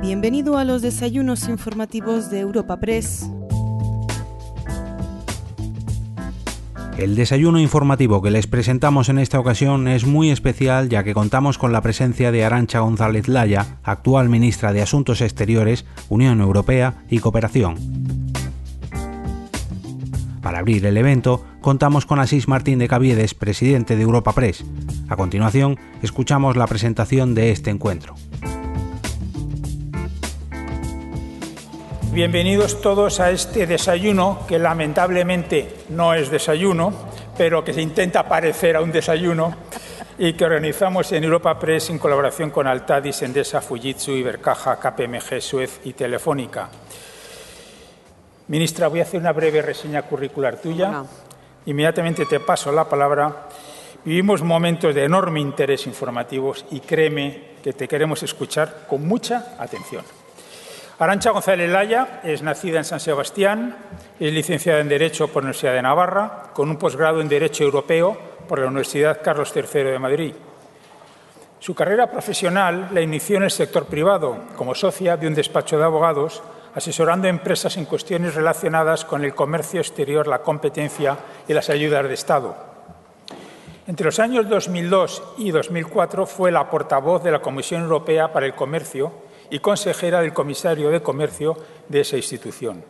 Bienvenido a los desayunos informativos de Europa Press. El desayuno informativo que les presentamos en esta ocasión es muy especial ya que contamos con la presencia de Arancha González Laya, actual ministra de Asuntos Exteriores, Unión Europea y Cooperación. Para abrir el evento, contamos con Asís Martín de Caviedes, presidente de Europa Press. A continuación, escuchamos la presentación de este encuentro. Bienvenidos todos a este desayuno que lamentablemente no es desayuno, pero que se intenta parecer a un desayuno y que organizamos en Europa Press en colaboración con Altadis, Endesa, Fujitsu, Ibercaja, KPMG, Suez y Telefónica. Ministra, voy a hacer una breve reseña curricular tuya. Inmediatamente te paso la palabra. Vivimos momentos de enorme interés informativos y créeme que te queremos escuchar con mucha atención. Arancha González Laya es nacida en San Sebastián, es licenciada en Derecho por la Universidad de Navarra, con un posgrado en Derecho Europeo por la Universidad Carlos III de Madrid. Su carrera profesional la inició en el sector privado, como socia de un despacho de abogados, asesorando a empresas en cuestiones relacionadas con el comercio exterior, la competencia y las ayudas de Estado. Entre los años 2002 y 2004 fue la portavoz de la Comisión Europea para el Comercio y consejera del comisario de Comercio de esa institución.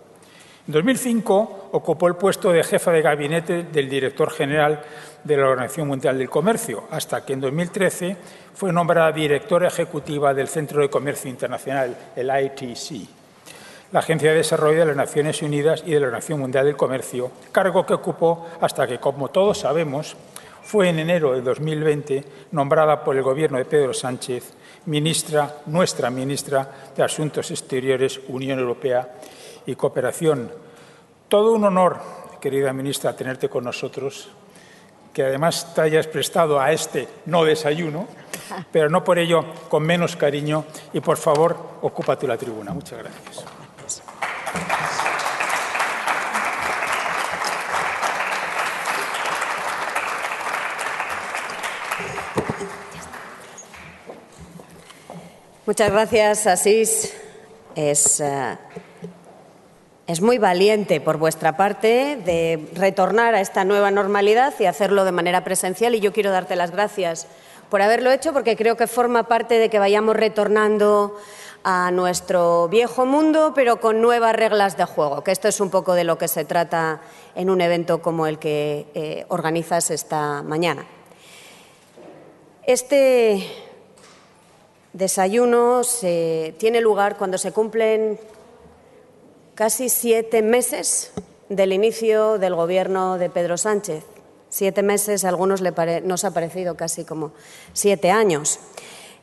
En 2005 ocupó el puesto de jefa de gabinete del director general de la Organización Mundial del Comercio, hasta que en 2013 fue nombrada directora ejecutiva del Centro de Comercio Internacional, el ITC, la Agencia de Desarrollo de las Naciones Unidas y de la Organización Mundial del Comercio, cargo que ocupó hasta que, como todos sabemos, fue en enero de 2020 nombrada por el Gobierno de Pedro Sánchez ministra, nuestra ministra de Asuntos Exteriores, Unión Europea y Cooperación. Todo un honor, querida ministra, tenerte con nosotros, que además te hayas prestado a este no desayuno, pero no por ello con menos cariño y por favor, ocúpate la tribuna. Muchas gracias. Muchas gracias, Asís. Es, uh, es, muy valiente por vuestra parte de retornar a esta nueva normalidad y hacerlo de manera presencial y yo quiero darte las gracias por haberlo hecho porque creo que forma parte de que vayamos retornando a nuestro viejo mundo, pero con nuevas reglas de juego, que esto es un poco de lo que se trata en un evento como el que eh, organizas esta mañana. Este desayuno se, tiene lugar cuando se cumplen casi siete meses del inicio del gobierno de Pedro Sánchez. Siete meses, a algunos nos ha parecido casi como siete años.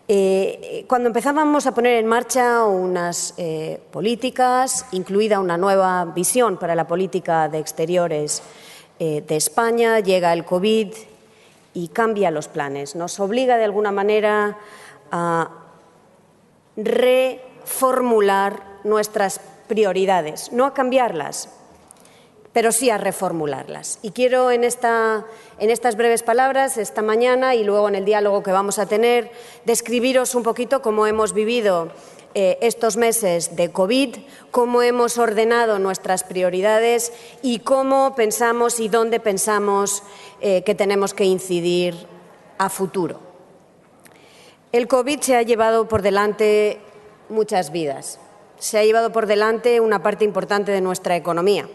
Eh, cuando empezábamos a poner en marcha unas eh, políticas, incluida una nueva visión para la política de exteriores eh, de España, llega el COVID y cambia los planes. Nos obliga de alguna manera a reformular nuestras prioridades, no a cambiarlas, pero sí a reformularlas. Y quiero en, esta, en estas breves palabras, esta mañana y luego en el diálogo que vamos a tener, describiros un poquito cómo hemos vivido eh, estos meses de COVID, cómo hemos ordenado nuestras prioridades y cómo pensamos y dónde pensamos eh, que tenemos que incidir a futuro. El COVID se ha llevado por delante muchas vidas. Se ha llevado por delante una parte importante de nuestra economía.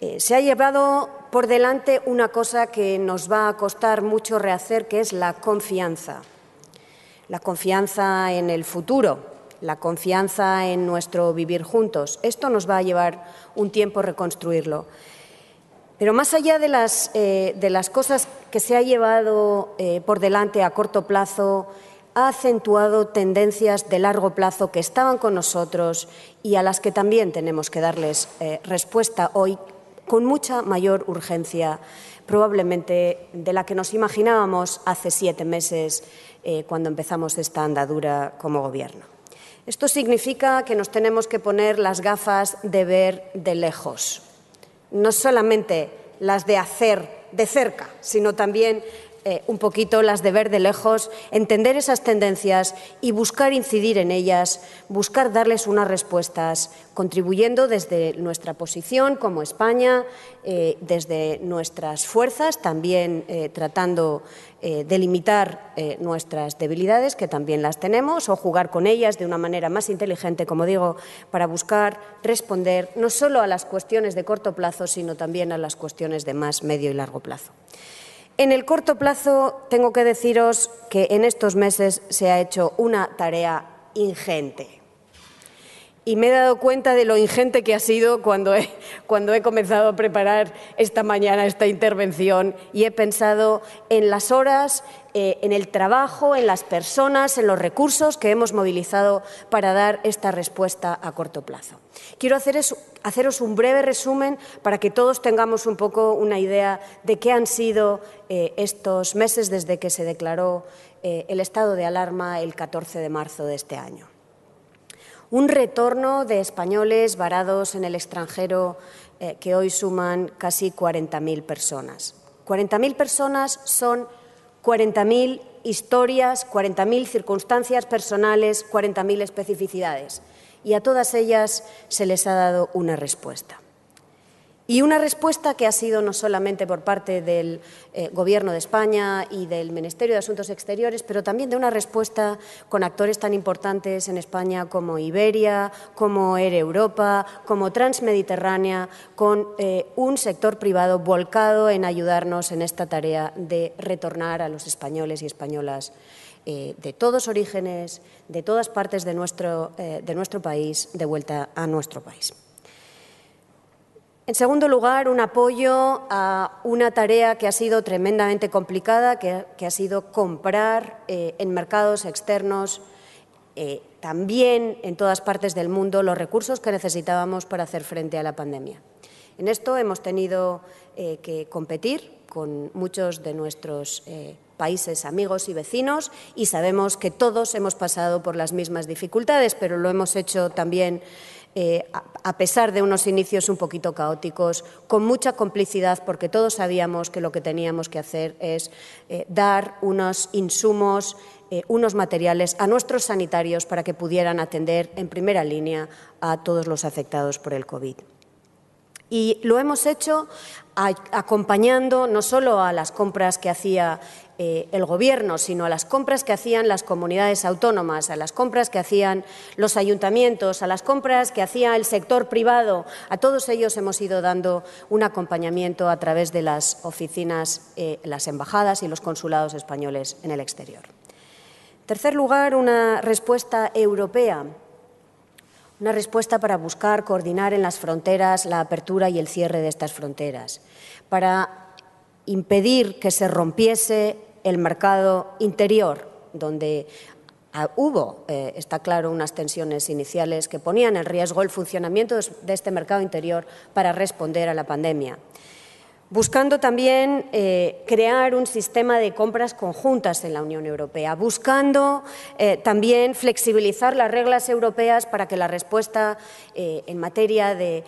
Eh, se ha llevado por delante una cosa que nos va a costar mucho rehacer, que es la confianza. La confianza en el futuro, la confianza en nuestro vivir juntos. Esto nos va a llevar un tiempo reconstruirlo. Pero más allá de las, eh, de las cosas que se ha llevado eh, por delante a corto plazo, ha acentuado tendencias de largo plazo que estaban con nosotros y a las que también tenemos que darles eh, respuesta hoy con mucha mayor urgencia, probablemente de la que nos imaginábamos hace siete meses cuando empezamos esta andadura como Gobierno. Esto significa que nos tenemos que poner las gafas de ver de lejos no solamente las de hacer de cerca, sino también eh, un poquito las de ver de lejos, entender esas tendencias y buscar incidir en ellas, buscar darles unas respuestas, contribuyendo desde nuestra posición como España, eh, desde nuestras fuerzas, también eh, tratando de limitar nuestras debilidades, que también las tenemos, o jugar con ellas de una manera más inteligente, como digo, para buscar responder no solo a las cuestiones de corto plazo, sino también a las cuestiones de más medio y largo plazo. En el corto plazo, tengo que deciros que en estos meses se ha hecho una tarea ingente. Y me he dado cuenta de lo ingente que ha sido cuando he, cuando he comenzado a preparar esta mañana esta intervención y he pensado en las horas, eh, en el trabajo, en las personas, en los recursos que hemos movilizado para dar esta respuesta a corto plazo. Quiero haceros un breve resumen para que todos tengamos un poco una idea de qué han sido eh, estos meses desde que se declaró eh, el estado de alarma el 14 de marzo de este año. Un retorno de españoles varados en el extranjero que hoy suman casi 40.000 personas. 40.000 personas son 40.000 historias, 40.000 circunstancias personales, 40.000 especificidades. Y a todas ellas se les ha dado una respuesta. Y una respuesta que ha sido no solamente por parte del eh, Gobierno de España y del Ministerio de Asuntos Exteriores, pero también de una respuesta con actores tan importantes en España como Iberia, como Air Europa, como Transmediterránea, con eh, un sector privado volcado en ayudarnos en esta tarea de retornar a los españoles y españolas eh, de todos orígenes, de todas partes de nuestro, de nuestro país, de vuelta a nuestro país. En segundo lugar, un apoyo a una tarea que ha sido tremendamente complicada, que, ha sido comprar eh, en mercados externos, eh, también en todas partes del mundo, los recursos que necesitábamos para hacer frente a la pandemia. En esto hemos tenido eh, que competir con muchos de nuestros países amigos y vecinos y sabemos que todos hemos pasado por las mismas dificultades, pero lo hemos hecho también eh, a pesar de unos inicios un poquito caóticos, con mucha complicidad, porque todos sabíamos que lo que teníamos que hacer es eh, dar unos insumos, eh, unos materiales a nuestros sanitarios para que pudieran atender en primera línea a todos los afectados por el COVID. Y lo hemos hecho acompañando no solo a las compras que hacía eh, el Gobierno, sino a las compras que hacían las comunidades autónomas, a las compras que hacían los ayuntamientos, a las compras que hacía el sector privado. A todos ellos hemos ido dando un acompañamiento a través de las oficinas, eh, las embajadas y los consulados españoles en el exterior. En tercer lugar, una respuesta europea una respuesta para buscar coordinar en las fronteras la apertura y el cierre de estas fronteras, para impedir que se rompiese el mercado interior, donde hubo, eh, está claro, unas tensiones iniciales que ponían en riesgo el funcionamiento de este mercado interior para responder a la pandemia. Buscando también eh, crear un sistema de compras conjuntas en la Unión Europea, buscando eh, también flexibilizar las reglas europeas para que la respuesta en materia de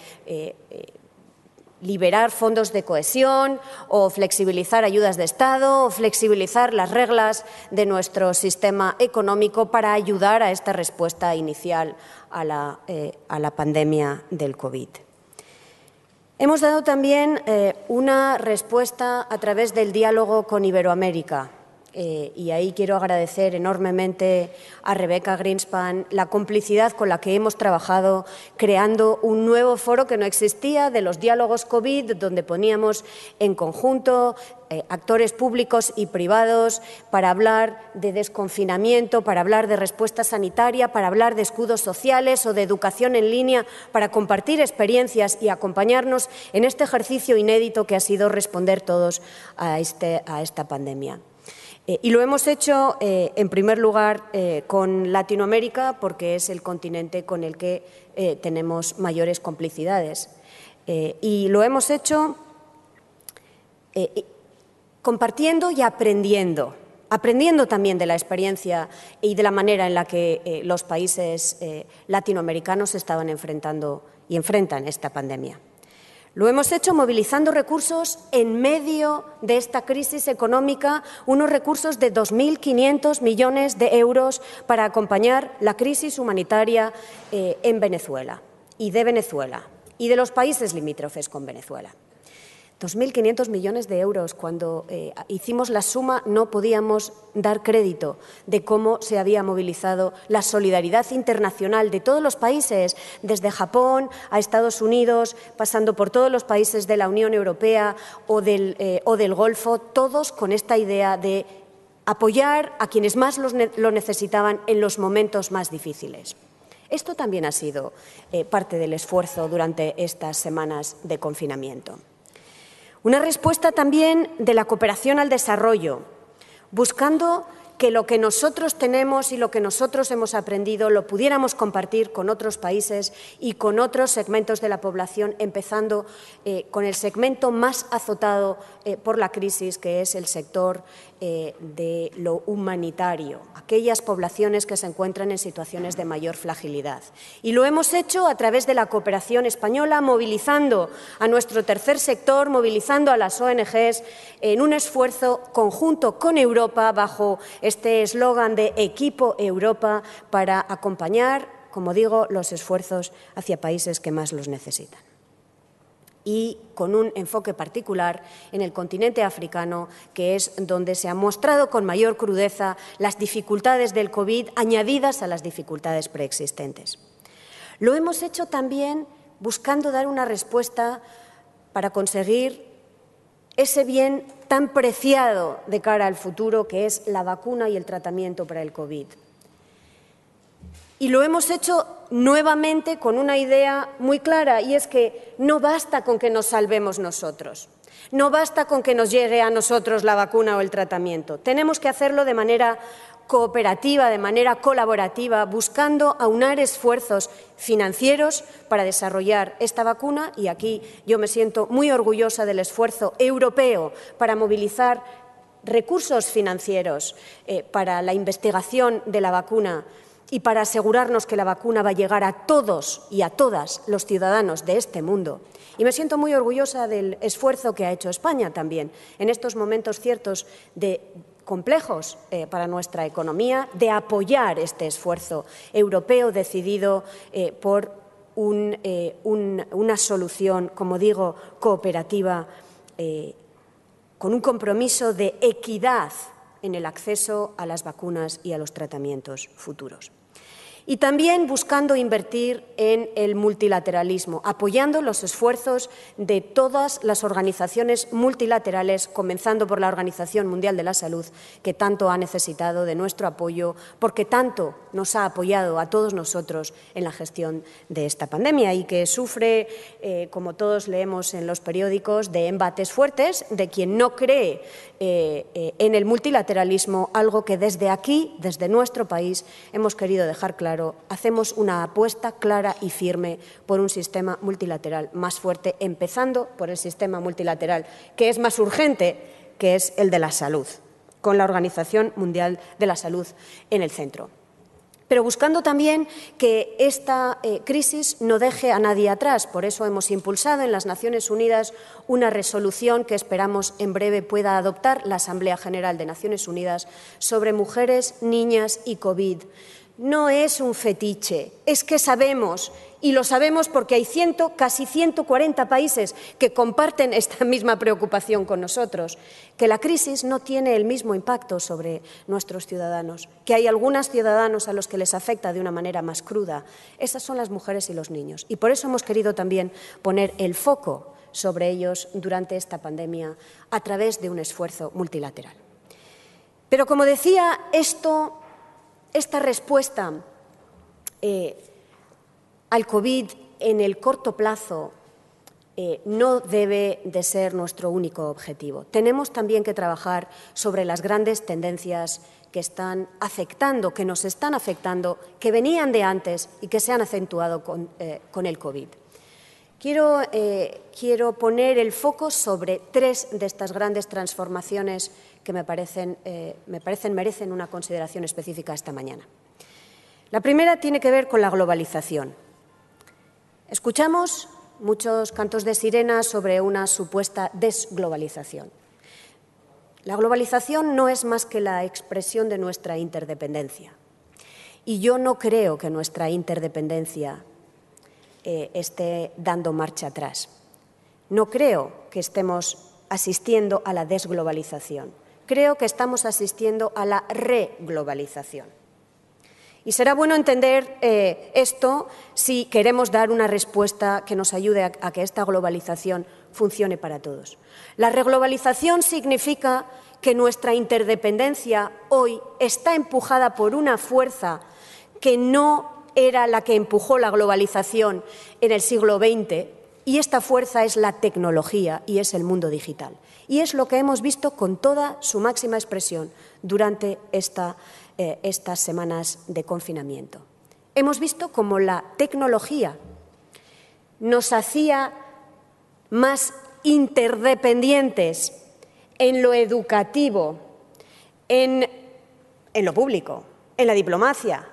liberar fondos de cohesión o flexibilizar ayudas de Estado o flexibilizar las reglas de nuestro sistema económico para ayudar a esta respuesta inicial a la, a la pandemia del COVID. Hemos dado también eh, una respuesta a través del diálogo con Iberoamérica. Eh, y ahí quiero agradecer enormemente a Rebeca Greenspan la complicidad con la que hemos trabajado creando un nuevo foro que no existía de los diálogos COVID, donde poníamos en conjunto eh, actores públicos y privados para hablar de desconfinamiento, para hablar de respuesta sanitaria, para hablar de escudos sociales o de educación en línea, para compartir experiencias y acompañarnos en este ejercicio inédito que ha sido responder todos a, este, a esta pandemia. Eh, y lo hemos hecho, eh, en primer lugar, eh, con Latinoamérica, porque es el continente con el que tenemos mayores complicidades. y lo hemos hecho compartiendo y aprendiendo, aprendiendo también de la experiencia y de la manera en la que los países latinoamericanos estaban enfrentando y enfrentan esta pandemia. Lo hemos hecho movilizando recursos en medio de esta crisis económica, unos recursos de 2.500 millones de euros para acompañar la crisis humanitaria eh, en Venezuela y de Venezuela y de los países limítrofes con Venezuela. 2.500 millones de euros. Cuando eh, hicimos la suma no podíamos dar crédito de cómo se había movilizado la solidaridad internacional de todos los países, desde Japón a Estados Unidos, pasando por todos los países de la Unión Europea o del, eh, Golfo, todos con esta idea de apoyar a quienes más lo necesitaban en los momentos más difíciles. Esto también ha sido eh, parte del esfuerzo durante estas semanas de confinamiento. Una respuesta también de la cooperación al desarrollo, buscando que lo que nosotros tenemos y lo que nosotros hemos aprendido lo pudiéramos compartir con otros países y con otros segmentos de la población, empezando eh, con el segmento más azotado eh, por la crisis, que es el sector eh, de lo humanitario, aquellas poblaciones que se encuentran en situaciones de mayor fragilidad. Y lo hemos hecho a través de la cooperación española, movilizando a nuestro tercer sector, movilizando a las ONGs en un esfuerzo conjunto con Europa bajo este eslogan de Equipo Europa para acompañar, como digo, los esfuerzos hacia países que más los necesitan y con un enfoque particular en el continente africano, que es donde se han mostrado con mayor crudeza las dificultades del COVID añadidas a las dificultades preexistentes. Lo hemos hecho también buscando dar una respuesta para conseguir ese bien tan preciado de cara al futuro que es la vacuna y el tratamiento para el COVID. Y lo hemos hecho nuevamente con una idea muy clara y es que no basta con que nos salvemos nosotros. No basta con que nos llegue a nosotros la vacuna o el tratamiento. Tenemos que hacerlo de manera cooperativa, de manera colaborativa, buscando aunar esfuerzos financieros para desarrollar esta vacuna y aquí yo me siento muy orgullosa del esfuerzo europeo para movilizar recursos financieros eh, para la investigación de la vacuna y para asegurarnos que la vacuna va a llegar a todos y a todas los ciudadanos de este mundo. Y me siento muy orgullosa del esfuerzo que ha hecho España también en estos momentos ciertos de complejos eh, para nuestra economía, de apoyar este esfuerzo europeo decidido eh, por eh, una solución, como digo, cooperativa, con un compromiso de equidad en el acceso a las vacunas y a los tratamientos futuros y también buscando invertir en el multilateralismo, apoyando los esfuerzos de todas las organizaciones multilaterales, comenzando por la Organización Mundial de la Salud, que tanto ha necesitado de nuestro apoyo, porque tanto nos ha apoyado a todos nosotros en la gestión de esta pandemia y que sufre, eh, como todos leemos en los periódicos, de embates fuertes de quien no cree eh, eh, en el multilateralismo, algo que desde aquí, desde nuestro país, hemos querido dejar claro hacemos una apuesta clara y firme por un sistema multilateral más fuerte, empezando por el sistema multilateral que es más urgente, que es el de la salud, con la Organización Mundial de la Salud en el centro pero buscando también que esta eh, crisis no deje a nadie atrás. Por eso hemos impulsado en las Naciones Unidas una resolución que esperamos en breve pueda adoptar la Asamblea General de Naciones Unidas sobre mujeres, niñas y COVID no es un fetiche, es que sabemos, y lo sabemos porque hay ciento, casi 140 países que comparten esta misma preocupación con nosotros, que la crisis no tiene el mismo impacto sobre nuestros ciudadanos, que hay algunos ciudadanos a los que les afecta de una manera más cruda. Esas son las mujeres y los niños. Y por eso hemos querido también poner el foco sobre ellos durante esta pandemia a través de un esfuerzo multilateral. Pero, como decía, esto esta respuesta eh, al COVID en el corto plazo eh, no debe de ser nuestro único objetivo. Tenemos también que trabajar sobre las grandes tendencias que están afectando, que nos están afectando, que venían de antes y que se han acentuado con, eh, el COVID. Quiero, quiero, poner el foco sobre tres de estas grandes transformaciones que me parecen, eh, me parecen merecen una consideración específica esta mañana. La primera tiene que ver con la globalización. Escuchamos muchos cantos de sirena sobre una supuesta desglobalización. La globalización no es más que la expresión de nuestra interdependencia. Y yo no creo que nuestra interdependencia eh, esté dando marcha atrás. No creo que estemos asistiendo a la desglobalización. Creo que estamos asistiendo a la reglobalización. Y será bueno entender eh, esto si queremos dar una respuesta que nos ayude a, a que esta globalización funcione para todos. La reglobalización significa que nuestra interdependencia hoy está empujada por una fuerza que no era la que empujó la globalización en el siglo XX, y esta fuerza es la tecnología y es el mundo digital. Y es lo que hemos visto con toda su máxima expresión durante eh, estas semanas de confinamiento. Hemos visto cómo la tecnología nos hacía más interdependientes en lo educativo, en, en lo público, en la diplomacia,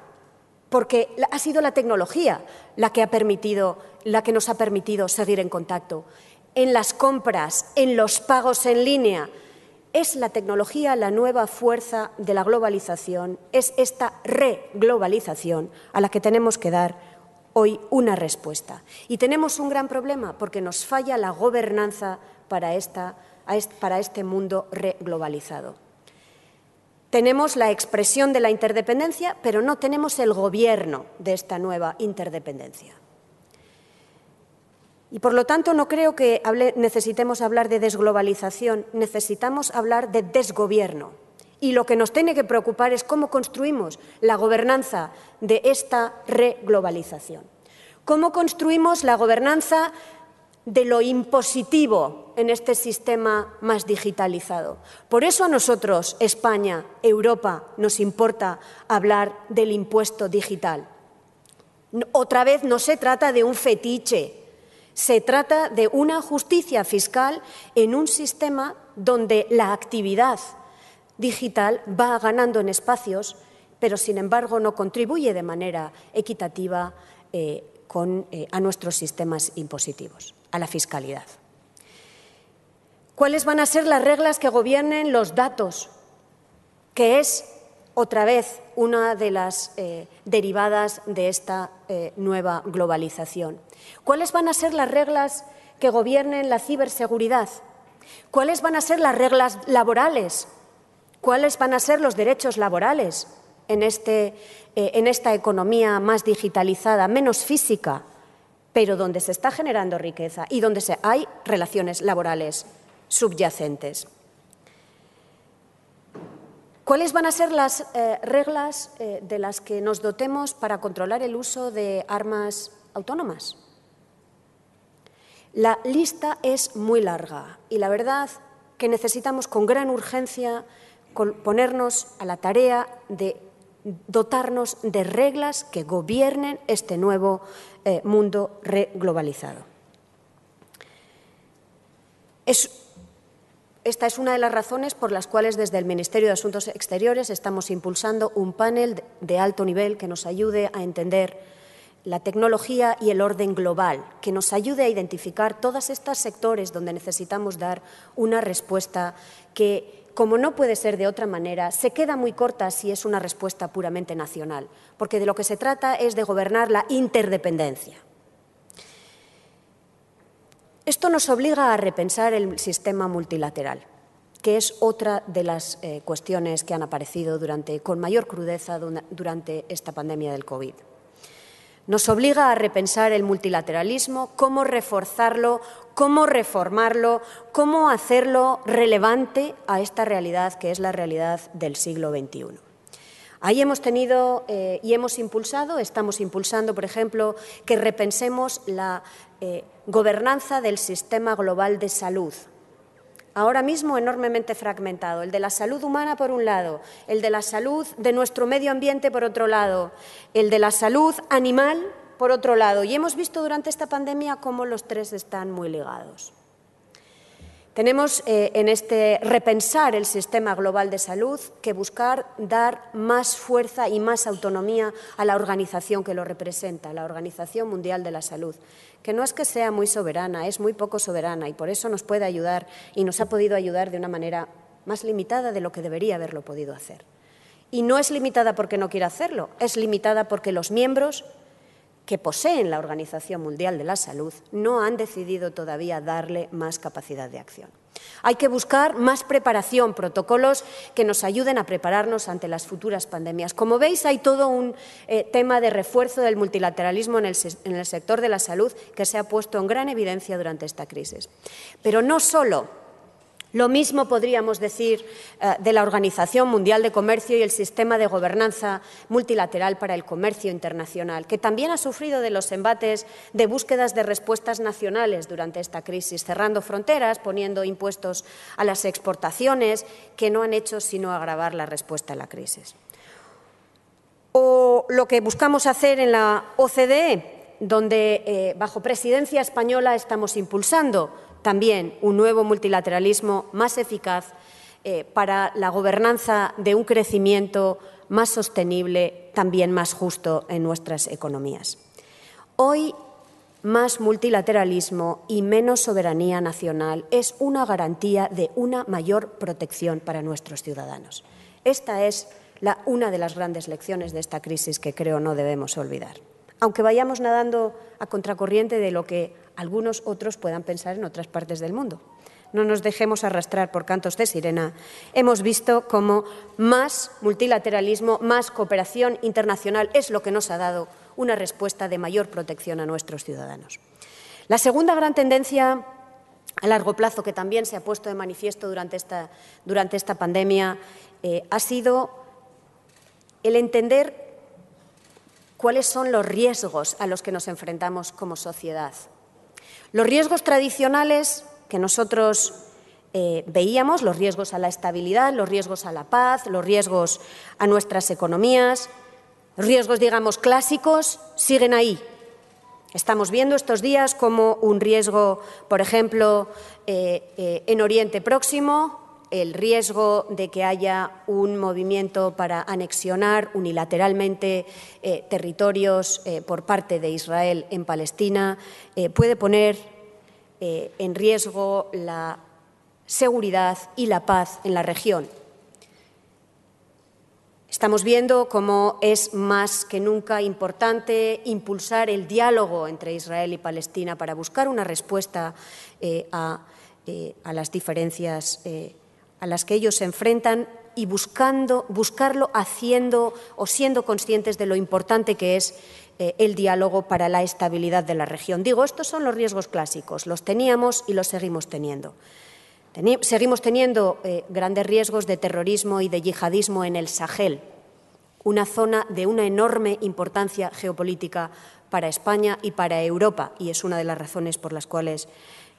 porque ha sido la tecnología la que, ha permitido, la que nos ha permitido seguir en contacto, en las compras, en los pagos en línea, ¿Es la tecnología la nueva fuerza de la globalización? ¿Es esta reglobalización a la que tenemos que dar hoy una respuesta? Y tenemos un gran problema porque nos falla la gobernanza para, para este mundo reglobalizado. Tenemos la expresión de la interdependencia, pero no tenemos el gobierno de esta nueva interdependencia. Y por lo tanto no creo que necesitemos hablar de desglobalización, necesitamos hablar de desgobierno. Y lo que nos tiene que preocupar es cómo construimos la gobernanza de esta reglobalización. Cómo construimos la gobernanza de lo impositivo en este sistema más digitalizado. Por eso a nosotros, España, Europa, nos importa hablar del impuesto digital. Otra vez no se trata de un fetiche, se trata de una justicia fiscal en un sistema donde la actividad digital va ganando en espacios, pero sin embargo no contribuye de manera equitativa eh, eh, a nuestros sistemas impositivos, a la fiscalidad. ¿Cuáles van a ser las reglas que gobiernen los datos? Que es otra vez una de las eh, derivadas de esta eh, nueva globalización. ¿Cuáles van a ser las reglas que gobiernen la ciberseguridad? ¿Cuáles van a ser las reglas laborales? ¿Cuáles van a ser los derechos laborales en, este, eh, en esta economía más digitalizada, menos física, pero donde se está generando riqueza y donde se, hay relaciones laborales subyacentes? ¿Cuáles van a ser las eh, reglas eh, de las que nos dotemos para controlar el uso de armas autónomas? La lista es muy larga y la verdad que necesitamos con gran urgencia ponernos a la tarea de dotarnos de reglas que gobiernen este nuevo eh, mundo reglobalizado. Es esta es una de las razones por las cuales desde el Ministerio de Asuntos Exteriores estamos impulsando un panel de alto nivel que nos ayude a entender la tecnología y el orden global, que nos ayude a identificar todos estos sectores donde necesitamos dar una respuesta que, como no puede ser de otra manera, se queda muy corta si es una respuesta puramente nacional, porque de lo que se trata es de gobernar la interdependencia. Esto nos obliga a repensar el sistema multilateral, que es otra de las eh, cuestiones que han aparecido con mayor crudeza durante esta pandemia del COVID. Nos obliga a repensar el multilateralismo, cómo reforzarlo, cómo reformarlo, cómo hacerlo relevante a esta realidad que es la realidad del siglo XXI. Ahí hemos tenido eh, y hemos impulsado, estamos impulsando, por ejemplo, que repensemos la eh, gobernanza del sistema global de salud. Ahora mismo enormemente fragmentado, el de la salud humana por un lado, el de la salud de nuestro medio ambiente por otro lado, el de la salud animal por otro lado. Y hemos visto durante esta pandemia cómo los tres están muy ligados. Tenemos eh, en este repensar el sistema global de salud que buscar dar más fuerza y más autonomía a la organización que lo representa, la Organización Mundial de la Salud, que no es que sea muy soberana, es muy poco soberana y por eso nos puede ayudar y nos ha podido ayudar de una manera más limitada de lo que debería haberlo podido hacer. Y no es limitada porque no quiera hacerlo, es limitada porque los miembros que poseen la Organización Mundial de la Salud no han decidido todavía darle más capacidad de acción. Hay que buscar más preparación, protocolos que nos ayuden a prepararnos ante las futuras pandemias. Como veis, hay todo un eh, tema de refuerzo del multilateralismo en el, en el sector de la salud que se ha puesto en gran evidencia durante esta crisis. Pero no solo lo mismo podríamos decir eh, de la Organización Mundial de Comercio y el sistema de gobernanza multilateral para el comercio internacional, que también ha sufrido de los embates de búsquedas de respuestas nacionales durante esta crisis, cerrando fronteras, poniendo impuestos a las exportaciones, que no han hecho sino agravar la respuesta a la crisis. O lo que buscamos hacer en la OCDE, donde eh, bajo presidencia española estamos impulsando también un nuevo multilateralismo más eficaz eh, para la gobernanza de un crecimiento más sostenible, también más justo en nuestras economías. Hoy, más multilateralismo y menos soberanía nacional es una garantía de una mayor protección para nuestros ciudadanos. Esta es una de las grandes lecciones de esta crisis que creo no debemos olvidar. Aunque vayamos nadando a contracorriente de lo que algunos otros puedan pensar en otras partes del mundo. No nos dejemos arrastrar por cantos de sirena. Hemos visto cómo más multilateralismo, más cooperación internacional es lo que nos ha dado una respuesta de mayor protección a nuestros ciudadanos. La segunda gran tendencia a largo plazo que también se ha puesto de manifiesto durante esta, durante esta pandemia eh, ha sido el entender cuáles son los riesgos a los que nos enfrentamos como sociedad. Los riesgos tradicionales que nosotros eh, veíamos, los riesgos a la estabilidad, los riesgos a la paz, los riesgos a nuestras economías, riesgos, digamos, clásicos, siguen ahí. Estamos viendo estos días como un riesgo, por ejemplo, eh, eh, en Oriente Próximo, el riesgo de que haya un movimiento para anexionar unilateralmente eh, territorios eh, por parte de Israel en Palestina eh, puede poner en riesgo la seguridad y la paz en la región. Estamos viendo cómo es más que nunca importante impulsar el diálogo entre Israel y Palestina para buscar una respuesta a, a, las diferencias a las que ellos se enfrentan y buscando, buscarlo haciendo o siendo conscientes de lo importante que es eh, el diálogo para la estabilidad de la región. Digo, estos son los riesgos clásicos, los teníamos y los seguimos teniendo. seguimos teniendo eh, grandes riesgos de terrorismo y de yihadismo en el Sahel, una zona de una enorme importancia geopolítica para España y para Europa, y es una de las razones por las cuales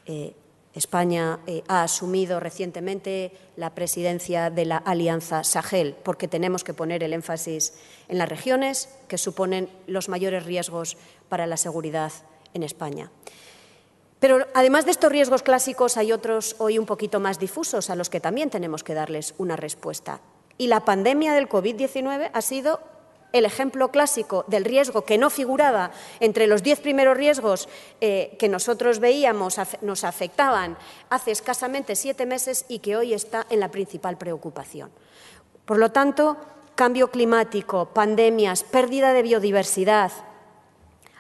eh, España eh, ha asumido recientemente la presidencia de la Alianza Sahel, porque tenemos que poner el énfasis en las regiones que suponen los mayores riesgos para la seguridad en España. Pero además de estos riesgos clásicos hay otros hoy un poquito más difusos a los que también tenemos que darles una respuesta. Y la pandemia del COVID-19 ha sido el ejemplo clásico del riesgo que no figuraba entre los diez primeros riesgos eh, que nosotros veíamos nos afectaban hace escasamente siete meses y que hoy está en la principal preocupación. Por lo tanto, cambio climático, pandemias, pérdida de biodiversidad,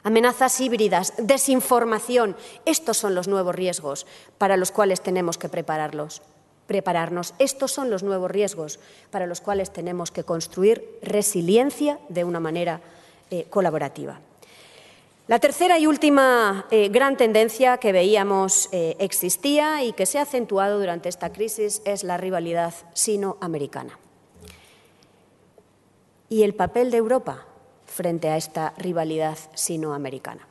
amenazas híbridas, desinformación, estos son los nuevos riesgos para los cuales tenemos que prepararlos prepararnos. Estos son los nuevos riesgos para los cuales tenemos que construir resiliencia de una manera eh, colaborativa. La tercera y última eh, gran tendencia que veíamos eh, existía y que se ha acentuado durante esta crisis es la rivalidad sino-americana. Y el papel de Europa frente a esta rivalidad sino-americana.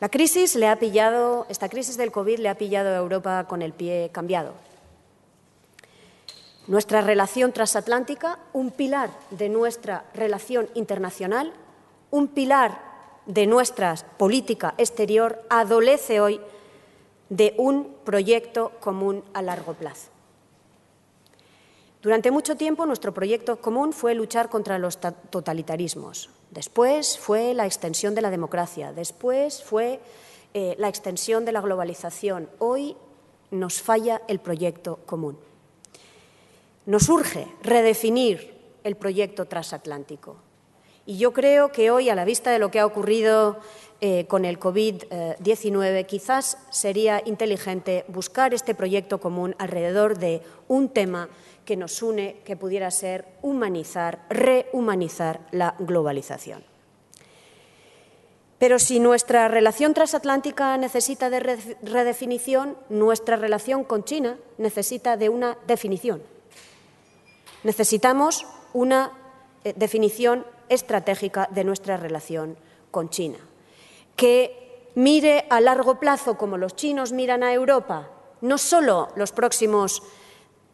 La crisis le ha pillado, esta crisis del COVID le ha pillado a Europa con el pie cambiado. Nuestra relación transatlántica, un pilar de nuestra relación internacional, un pilar de nuestra política exterior, adolece hoy de un proyecto común a largo plazo. Durante mucho tiempo nuestro proyecto común fue luchar contra los totalitarismos. Después fue la extensión de la democracia. Después fue eh, la extensión de la globalización. Hoy nos falla el proyecto común. Nos urge redefinir el proyecto transatlántico. Y yo creo que hoy, a la vista de lo que ha ocurrido eh, con el COVID-19, quizás sería inteligente buscar este proyecto común alrededor de un tema que nos une, que pudiera ser humanizar, rehumanizar la globalización. Pero si nuestra relación transatlántica necesita de redefinición, nuestra relación con China necesita de una definición. Necesitamos una eh, definición estratégica de nuestra relación con China, que mire a largo plazo como los chinos miran a Europa, no solo los próximos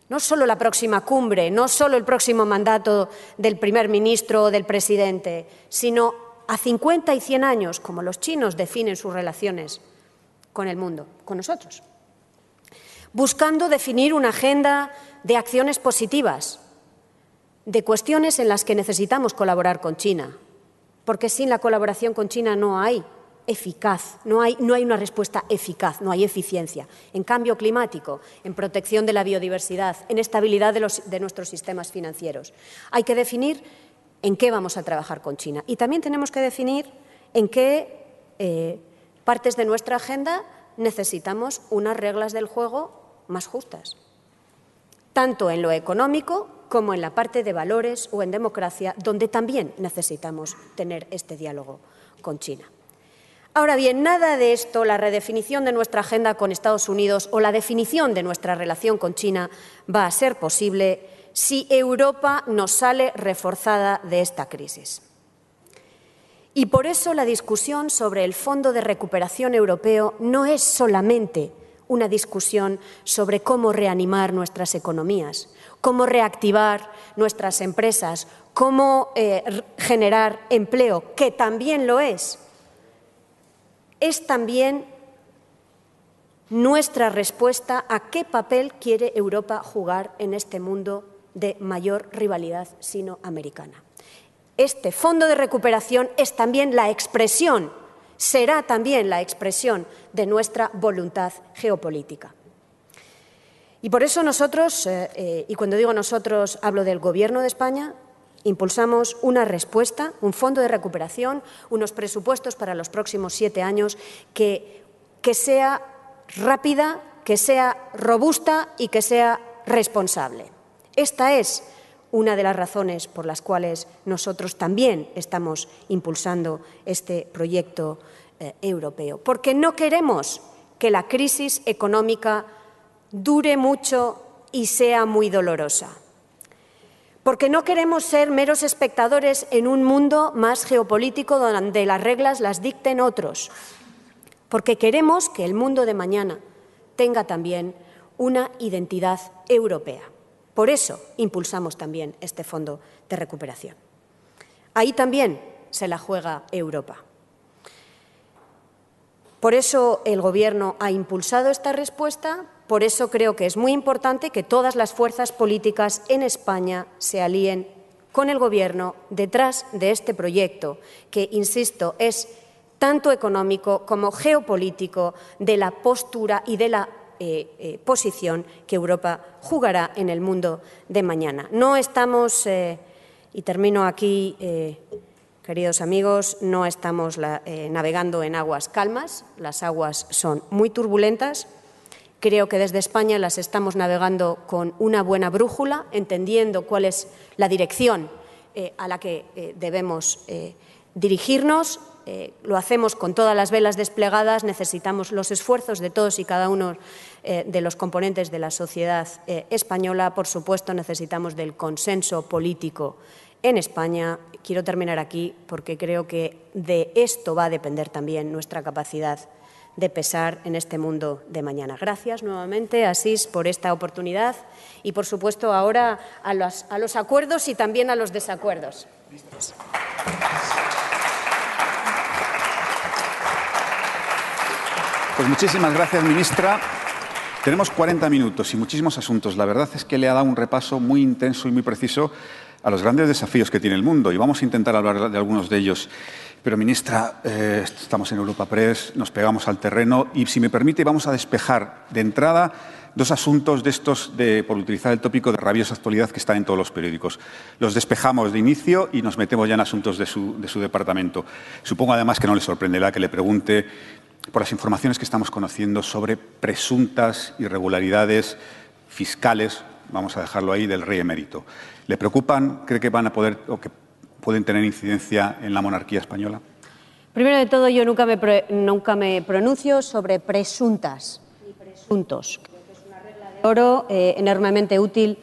no solo la próxima cumbre, no solo el próximo mandato del primer ministro o del presidente, sino a 50 y 100 años, como los chinos definen sus relaciones con el mundo, con nosotros. Buscando definir una agenda de acciones positivas, de cuestiones en las que necesitamos colaborar con China, porque sin la colaboración con China no hay eficaz, no hay, no hay, una respuesta eficaz, no hay eficiencia. En cambio climático, en protección de la biodiversidad, en estabilidad de, los, de nuestros sistemas financieros. Hay que definir en qué vamos a trabajar con China. Y también tenemos que definir en qué eh, partes de nuestra agenda necesitamos unas reglas del juego más justas, tanto en lo económico como en la parte de valores o en democracia, donde también necesitamos tener este diálogo con China. Ahora bien, nada de esto, la redefinición de nuestra agenda con Estados Unidos o la definición de nuestra relación con China va a ser posible si Europa nos sale reforzada de esta crisis. Y por eso la discusión sobre el Fondo de Recuperación Europeo no es solamente una discusión sobre cómo reanimar nuestras economías, cómo reactivar nuestras empresas, cómo eh, generar empleo, que también lo es. Es también nuestra respuesta a qué papel quiere Europa jugar en este mundo de mayor rivalidad sino-americana. Este fondo de recuperación es también la expresión, será también la expresión de nuestra voluntad geopolítica. Y por eso nosotros, eh, eh, y cuando digo nosotros hablo del Gobierno de España, impulsamos una respuesta, un fondo de recuperación, unos presupuestos para los próximos siete años que, sea rápida, que sea robusta y que sea responsable. Esta es una de las razones por las cuales nosotros también estamos impulsando este proyecto eh, europeo, porque no queremos que la crisis económica dure mucho y sea muy dolorosa, porque no queremos ser meros espectadores en un mundo más geopolítico donde las reglas las dicten otros, porque queremos que el mundo de mañana tenga también una identidad europea. Por eso impulsamos también este fondo de recuperación. Ahí también se la juega Europa. Por eso el Gobierno ha impulsado esta respuesta, por eso creo que es muy importante que todas las fuerzas políticas en España se alíen con el Gobierno detrás de este proyecto, que, insisto, es tanto económico como geopolítico de la postura y de la eh, eh, posición que Europa jugará en el mundo de mañana. No estamos, eh, y termino aquí, queridos amigos, no estamos navegando en aguas calmas, las aguas son muy turbulentas. Creo que desde España las estamos navegando con una buena brújula, entendiendo cuál es la dirección a la que debemos dirigirnos eh, lo hacemos con todas las velas desplegadas, necesitamos los esfuerzos de todos y cada uno eh, de los componentes de la sociedad eh, española. Por supuesto, necesitamos del consenso político en España. Quiero terminar aquí porque creo que de esto va a depender también nuestra capacidad de pesar en este mundo de mañana. Gracias nuevamente, Asís, por esta oportunidad y, por supuesto, ahora a los, a los acuerdos y también a los desacuerdos. Pues muchísimas gracias, ministra. Tenemos 40 minutos y muchísimos asuntos. La verdad es que le ha dado un repaso muy intenso y muy preciso a los grandes desafíos que tiene el mundo y vamos a intentar hablar de algunos de ellos. Pero, ministra, eh, estamos en Europa Press, nos pegamos al terreno y, si me permite, vamos a despejar de entrada dos asuntos de estos, de, por utilizar el tópico de rabiosa actualidad que están en todos los periódicos. Los despejamos de inicio y nos metemos ya en asuntos de su, de su departamento. Supongo, además, que no le sorprenderá que le pregunte por las informaciones que estamos conociendo sobre presuntas irregularidades fiscales, vamos a dejarlo ahí, del rey emérito. ¿Le preocupan? ¿Cree que van a poder pueden tener incidencia en la monarquía española? Primero de todo, yo nunca me, nunca me pronuncio sobre presuntas ni presuntos. Creo que es una regla de oro eh, enormemente útil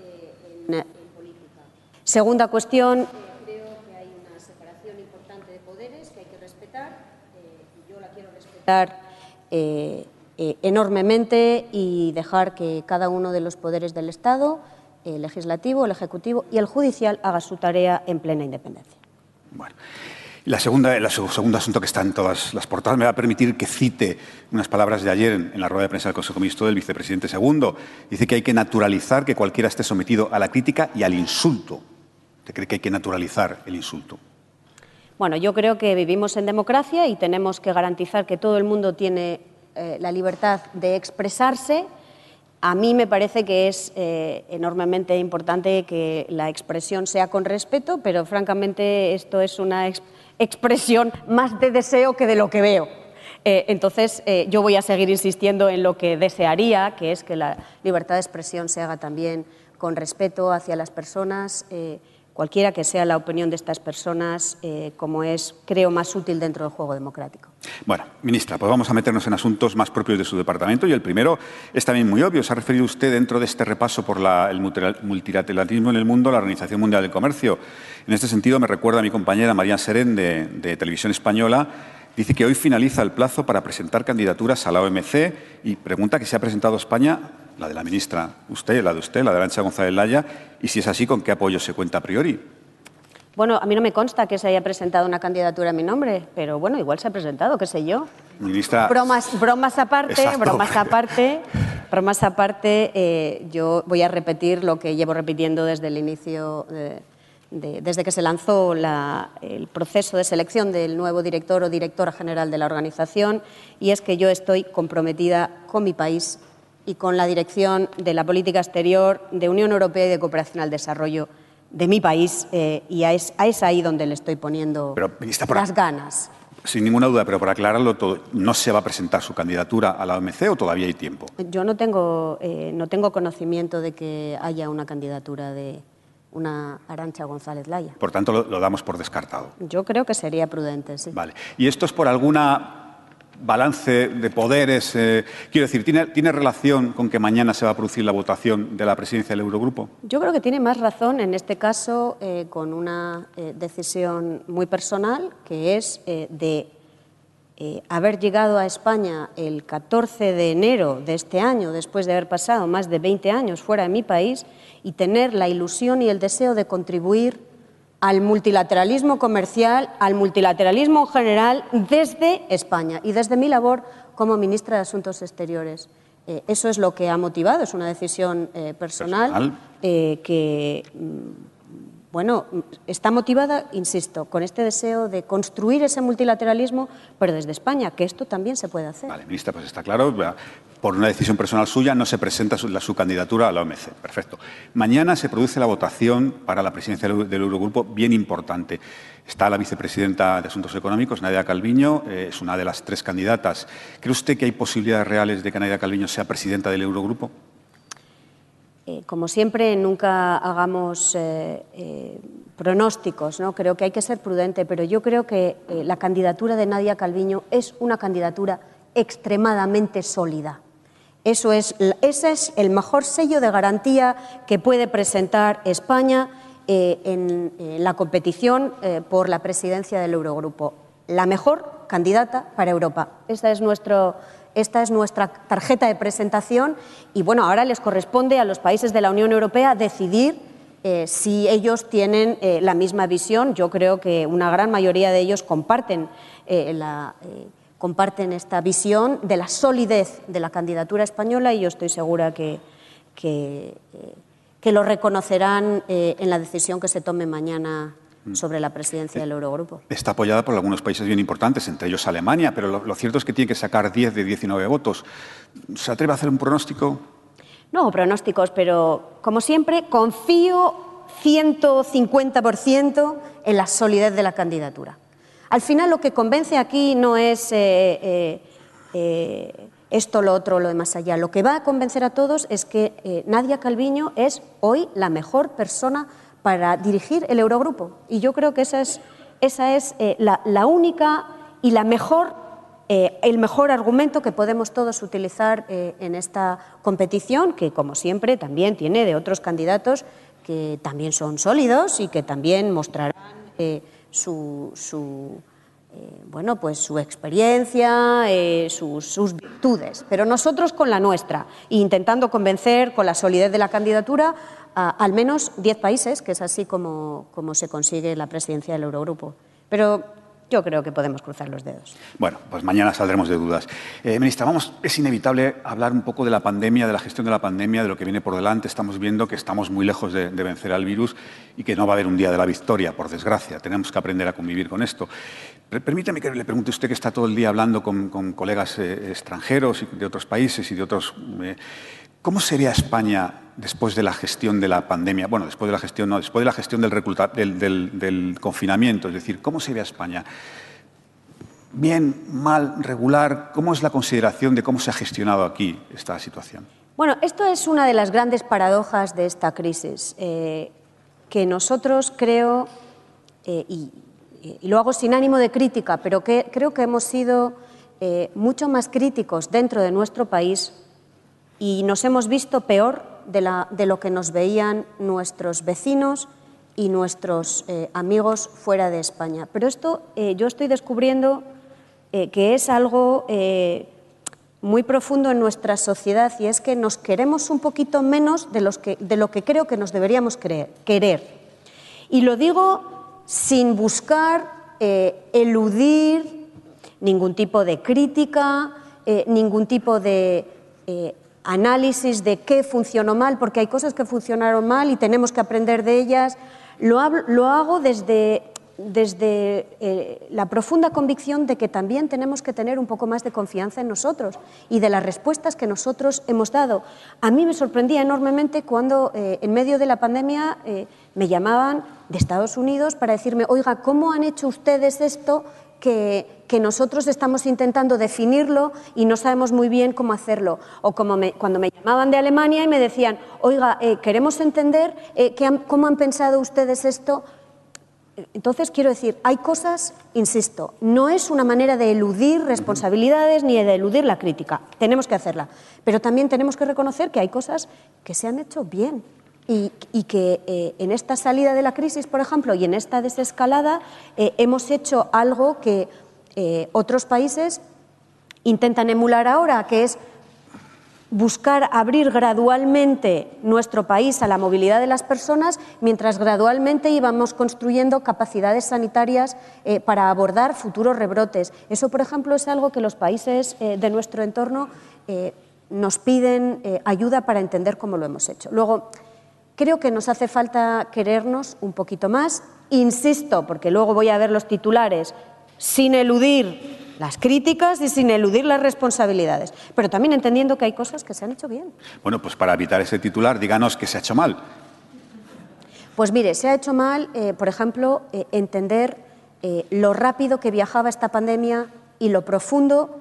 eh, en, en, política. Segunda cuestión, eh, creo que hay una separación importante de poderes que hay que respetar y yo la quiero respetar enormemente y dejar que cada uno de los poderes del Estado el legislativo, el ejecutivo y el judicial haga su tarea en plena independencia. Bueno. La segunda, el segundo asunto que está en todas las portadas me va a permitir que cite unas palabras de ayer en, la rueda de prensa del Consejo Ministro del vicepresidente segundo. Dice que hay que naturalizar que cualquiera esté sometido a la crítica y al insulto. ¿Usted cree que hay que naturalizar el insulto? Bueno, yo creo que vivimos en democracia y tenemos que garantizar que todo el mundo tiene eh, la libertad de expresarse a mí me parece que es eh, enormemente importante que la expresión sea con respeto, pero francamente esto es una ex expresión más de deseo que de lo que veo. Eh, entonces, eh, yo voy a seguir insistiendo en lo que desearía, que es que la libertad de expresión se haga también con respeto hacia las personas. Cualquiera que sea la opinión de estas personas, eh, como es, creo, más útil dentro del juego democrático. Bueno, ministra, pues vamos a meternos en asuntos más propios de su departamento y el primero es también muy obvio. Se ha referido usted dentro de este repaso por la, el multilateralismo en el mundo, la Organización Mundial del Comercio. En este sentido, me recuerda a mi compañera María Serén de, de Televisión Española Dice que hoy finaliza el plazo para presentar candidaturas a la OMC y pregunta que se ha presentado España la de la ministra, usted, la de usted, la de Arancha González Laya, y si es así, ¿con qué apoyo se cuenta a priori? Bueno, a mí no me consta que se haya presentado una candidatura a mi nombre, pero bueno, igual se ha presentado, qué sé yo. Ministra. Bromas, bromas aparte, Exacto. bromas aparte, bromas aparte, eh, yo voy a repetir lo que llevo repitiendo desde el inicio, de, de, desde que se lanzó la, el proceso de selección del nuevo director o directora general de la organización, y es que yo estoy comprometida con mi país y con la dirección de la política exterior de Unión Europea y de cooperación al desarrollo de mi país eh, y a es, a es, ahí donde le estoy poniendo pero, por, las ganas. Sin ninguna duda, pero por aclararlo todo, ¿no se va a presentar su candidatura a la OMC o todavía hay tiempo? Yo no tengo, eh, no tengo conocimiento de que haya una candidatura de una Arancha González Laya. Por tanto, lo, lo damos por descartado. Yo creo que sería prudente, sí. Vale. ¿Y esto es por alguna balance de poderes. Eh, quiero decir, ¿tiene, ¿tiene, relación con que mañana se va a producir la votación de la presidencia del Eurogrupo? Yo creo que tiene más razón en este caso eh, con una eh, decisión muy personal, que es de haber llegado a España el 14 de enero de este año, después de haber pasado más de 20 años fuera de mi país, y tener la ilusión y el deseo de contribuir al multilateralismo comercial, al multilateralismo en general desde España y desde mi labor como ministra de Asuntos Exteriores. Eh, eso es lo que ha motivado, es una decisión eh, personal, personal. Eh, que, mm, bueno, está motivada, insisto, con este deseo de construir ese multilateralismo, pero desde España, que esto también se puede hacer. Vale, ministra, pues está claro por una decisión personal suya, no se presenta su, candidatura a la OMC. Perfecto. Mañana se produce la votación para la presidencia del, del Eurogrupo, bien importante. Está la vicepresidenta de Asuntos Económicos, Nadia Calviño, eh, es una de las tres candidatas. ¿Cree usted que hay posibilidades reales de que Nadia Calviño sea presidenta del Eurogrupo? Eh, como siempre, nunca hagamos eh, eh, pronósticos, ¿no? creo que hay que ser prudente, pero yo creo que la candidatura de Nadia Calviño es una candidatura extremadamente sólida. Eso es, ese es el mejor sello de garantía que puede presentar España en, la competición por la presidencia del Eurogrupo. La mejor candidata para Europa. Esta es, nuestro, esta es nuestra tarjeta de presentación y bueno, ahora les corresponde a los países de la Unión Europea decidir eh, si ellos tienen eh, la misma visión. Yo creo que una gran mayoría de ellos comparten eh, comparten esta visión de la solidez de la candidatura española y yo estoy segura que, lo reconocerán en la decisión que se tome mañana. Sobre la presidencia del Eurogrupo. Está apoyada por algunos países bien importantes, entre ellos Alemania, pero lo, lo, cierto es que tiene que sacar 10 de 19 votos. ¿Se atreve a hacer un pronóstico? No, pronósticos, pero como siempre, confío 150% en la solidez de la candidatura. Al final lo que convence aquí no es eh, eh, eh, esto, lo otro, lo de más allá. Lo que va a convencer a todos es que Nadia Calviño es hoy la mejor persona para dirigir el Eurogrupo. Y yo creo que esa es, esa es la, la, única y la mejor, el mejor argumento que podemos todos utilizar en esta competición, que como siempre también tiene de otros candidatos que también son sólidos y que también mostrarán su, eh, bueno, pues su experiencia, eh, sus, virtudes, pero nosotros con la nuestra, intentando convencer con la solidez de la candidatura a al menos 10 países, que es así como, como se consigue la presidencia del Eurogrupo. Pero yo creo que podemos cruzar los dedos. Bueno, pues mañana saldremos de dudas. Eh, ministra, vamos, es inevitable hablar un poco de la pandemia, de la gestión de la pandemia, de lo que viene por delante. Estamos viendo que estamos muy lejos de, vencer al virus y que no va a haber un día de la victoria, por desgracia. Tenemos que aprender a convivir con esto. Permítame que le pregunte a usted que está todo el día hablando con, colegas eh, extranjeros y de otros países y de otros... Eh, ¿Cómo sería España después de la gestión de la pandemia? Bueno, después de la gestión, no, después de la gestión del, del, confinamiento, es decir, ¿cómo sería España? Bien, mal, regular, ¿cómo es la consideración de cómo se ha gestionado aquí esta situación? Bueno, esto es una de las grandes paradojas de esta crisis, eh, que nosotros creo, eh, y, lo hago sin ánimo de crítica, pero que creo que hemos sido eh, mucho más críticos dentro de nuestro país y nos hemos visto peor de, lo que nos veían nuestros vecinos y nuestros eh, amigos fuera de España. Pero esto eh, yo estoy descubriendo eh, que es algo muy profundo en nuestra sociedad y es que nos queremos un poquito menos de, lo que creo que nos deberíamos querer. Y lo digo sin buscar eludir ningún tipo de crítica, ningún tipo de análisis de qué funcionó mal, porque hay cosas que funcionaron mal y tenemos que aprender de ellas. Lo, hago desde, eh, la profunda convicción de que también tenemos que tener un poco más de confianza en nosotros y de las respuestas que nosotros hemos dado. A mí me sorprendía enormemente cuando eh, en medio de la pandemia eh, me llamaban de Estados Unidos para decirme, oiga, ¿cómo han hecho ustedes esto que, nosotros estamos intentando definirlo y no sabemos muy bien cómo hacerlo. O como cuando me llamaban de Alemania y me decían, oiga, eh, queremos entender eh, cómo han pensado ustedes esto. Entonces, quiero decir, hay cosas, insisto, no es una manera de eludir responsabilidades ni de eludir la crítica, tenemos que hacerla, pero también tenemos que reconocer que hay cosas que se han hecho bien y, que eh, en esta salida de la crisis, por ejemplo, y en esta desescalada, eh, hemos hecho algo que eh, otros países intentan emular ahora, que es buscar abrir gradualmente nuestro país a la movilidad de las personas, mientras gradualmente íbamos construyendo capacidades sanitarias para abordar futuros rebrotes. Eso, por ejemplo, es algo que los países de nuestro entorno nos piden ayuda para entender cómo lo hemos hecho. Luego, Creo que nos hace falta querernos un poquito más. Insisto, porque luego voy a ver los titulares, sin eludir las críticas y sin eludir las responsabilidades, pero también entendiendo que hay cosas que se han hecho bien. Bueno, pues para evitar ese titular, díganos qué se ha hecho mal. Pues mire, se ha hecho mal, eh, por ejemplo, eh, entender eh, lo rápido que viajaba esta pandemia y lo profundo,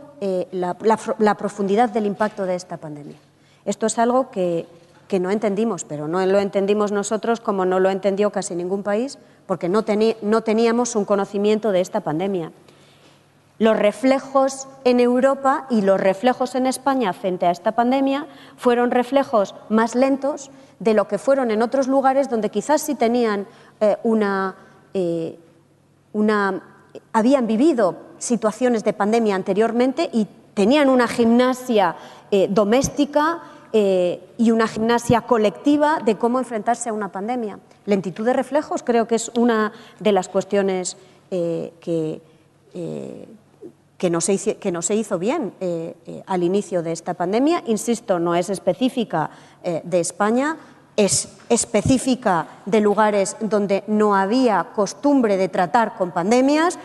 la profundidad del impacto de esta pandemia. Esto es algo que que no entendimos, pero no lo entendimos nosotros como no lo entendió casi ningún país, porque no, teníamos un conocimiento de esta pandemia. Los reflejos en Europa y los reflejos en España frente a esta pandemia fueron reflejos más lentos de lo que fueron en otros lugares donde quizás sí tenían eh, una, eh, una, habían vivido situaciones de pandemia anteriormente y tenían una gimnasia eh, doméstica eh, y una gimnasia colectiva de cómo enfrentarse a una pandemia. Lentitud de reflejos creo que es una de las cuestiones eh, que, eh, que no se hizo, que no se hizo bien al inicio de esta pandemia. Insisto, no es específica de España, es específica de lugares donde no había costumbre de tratar con pandemias.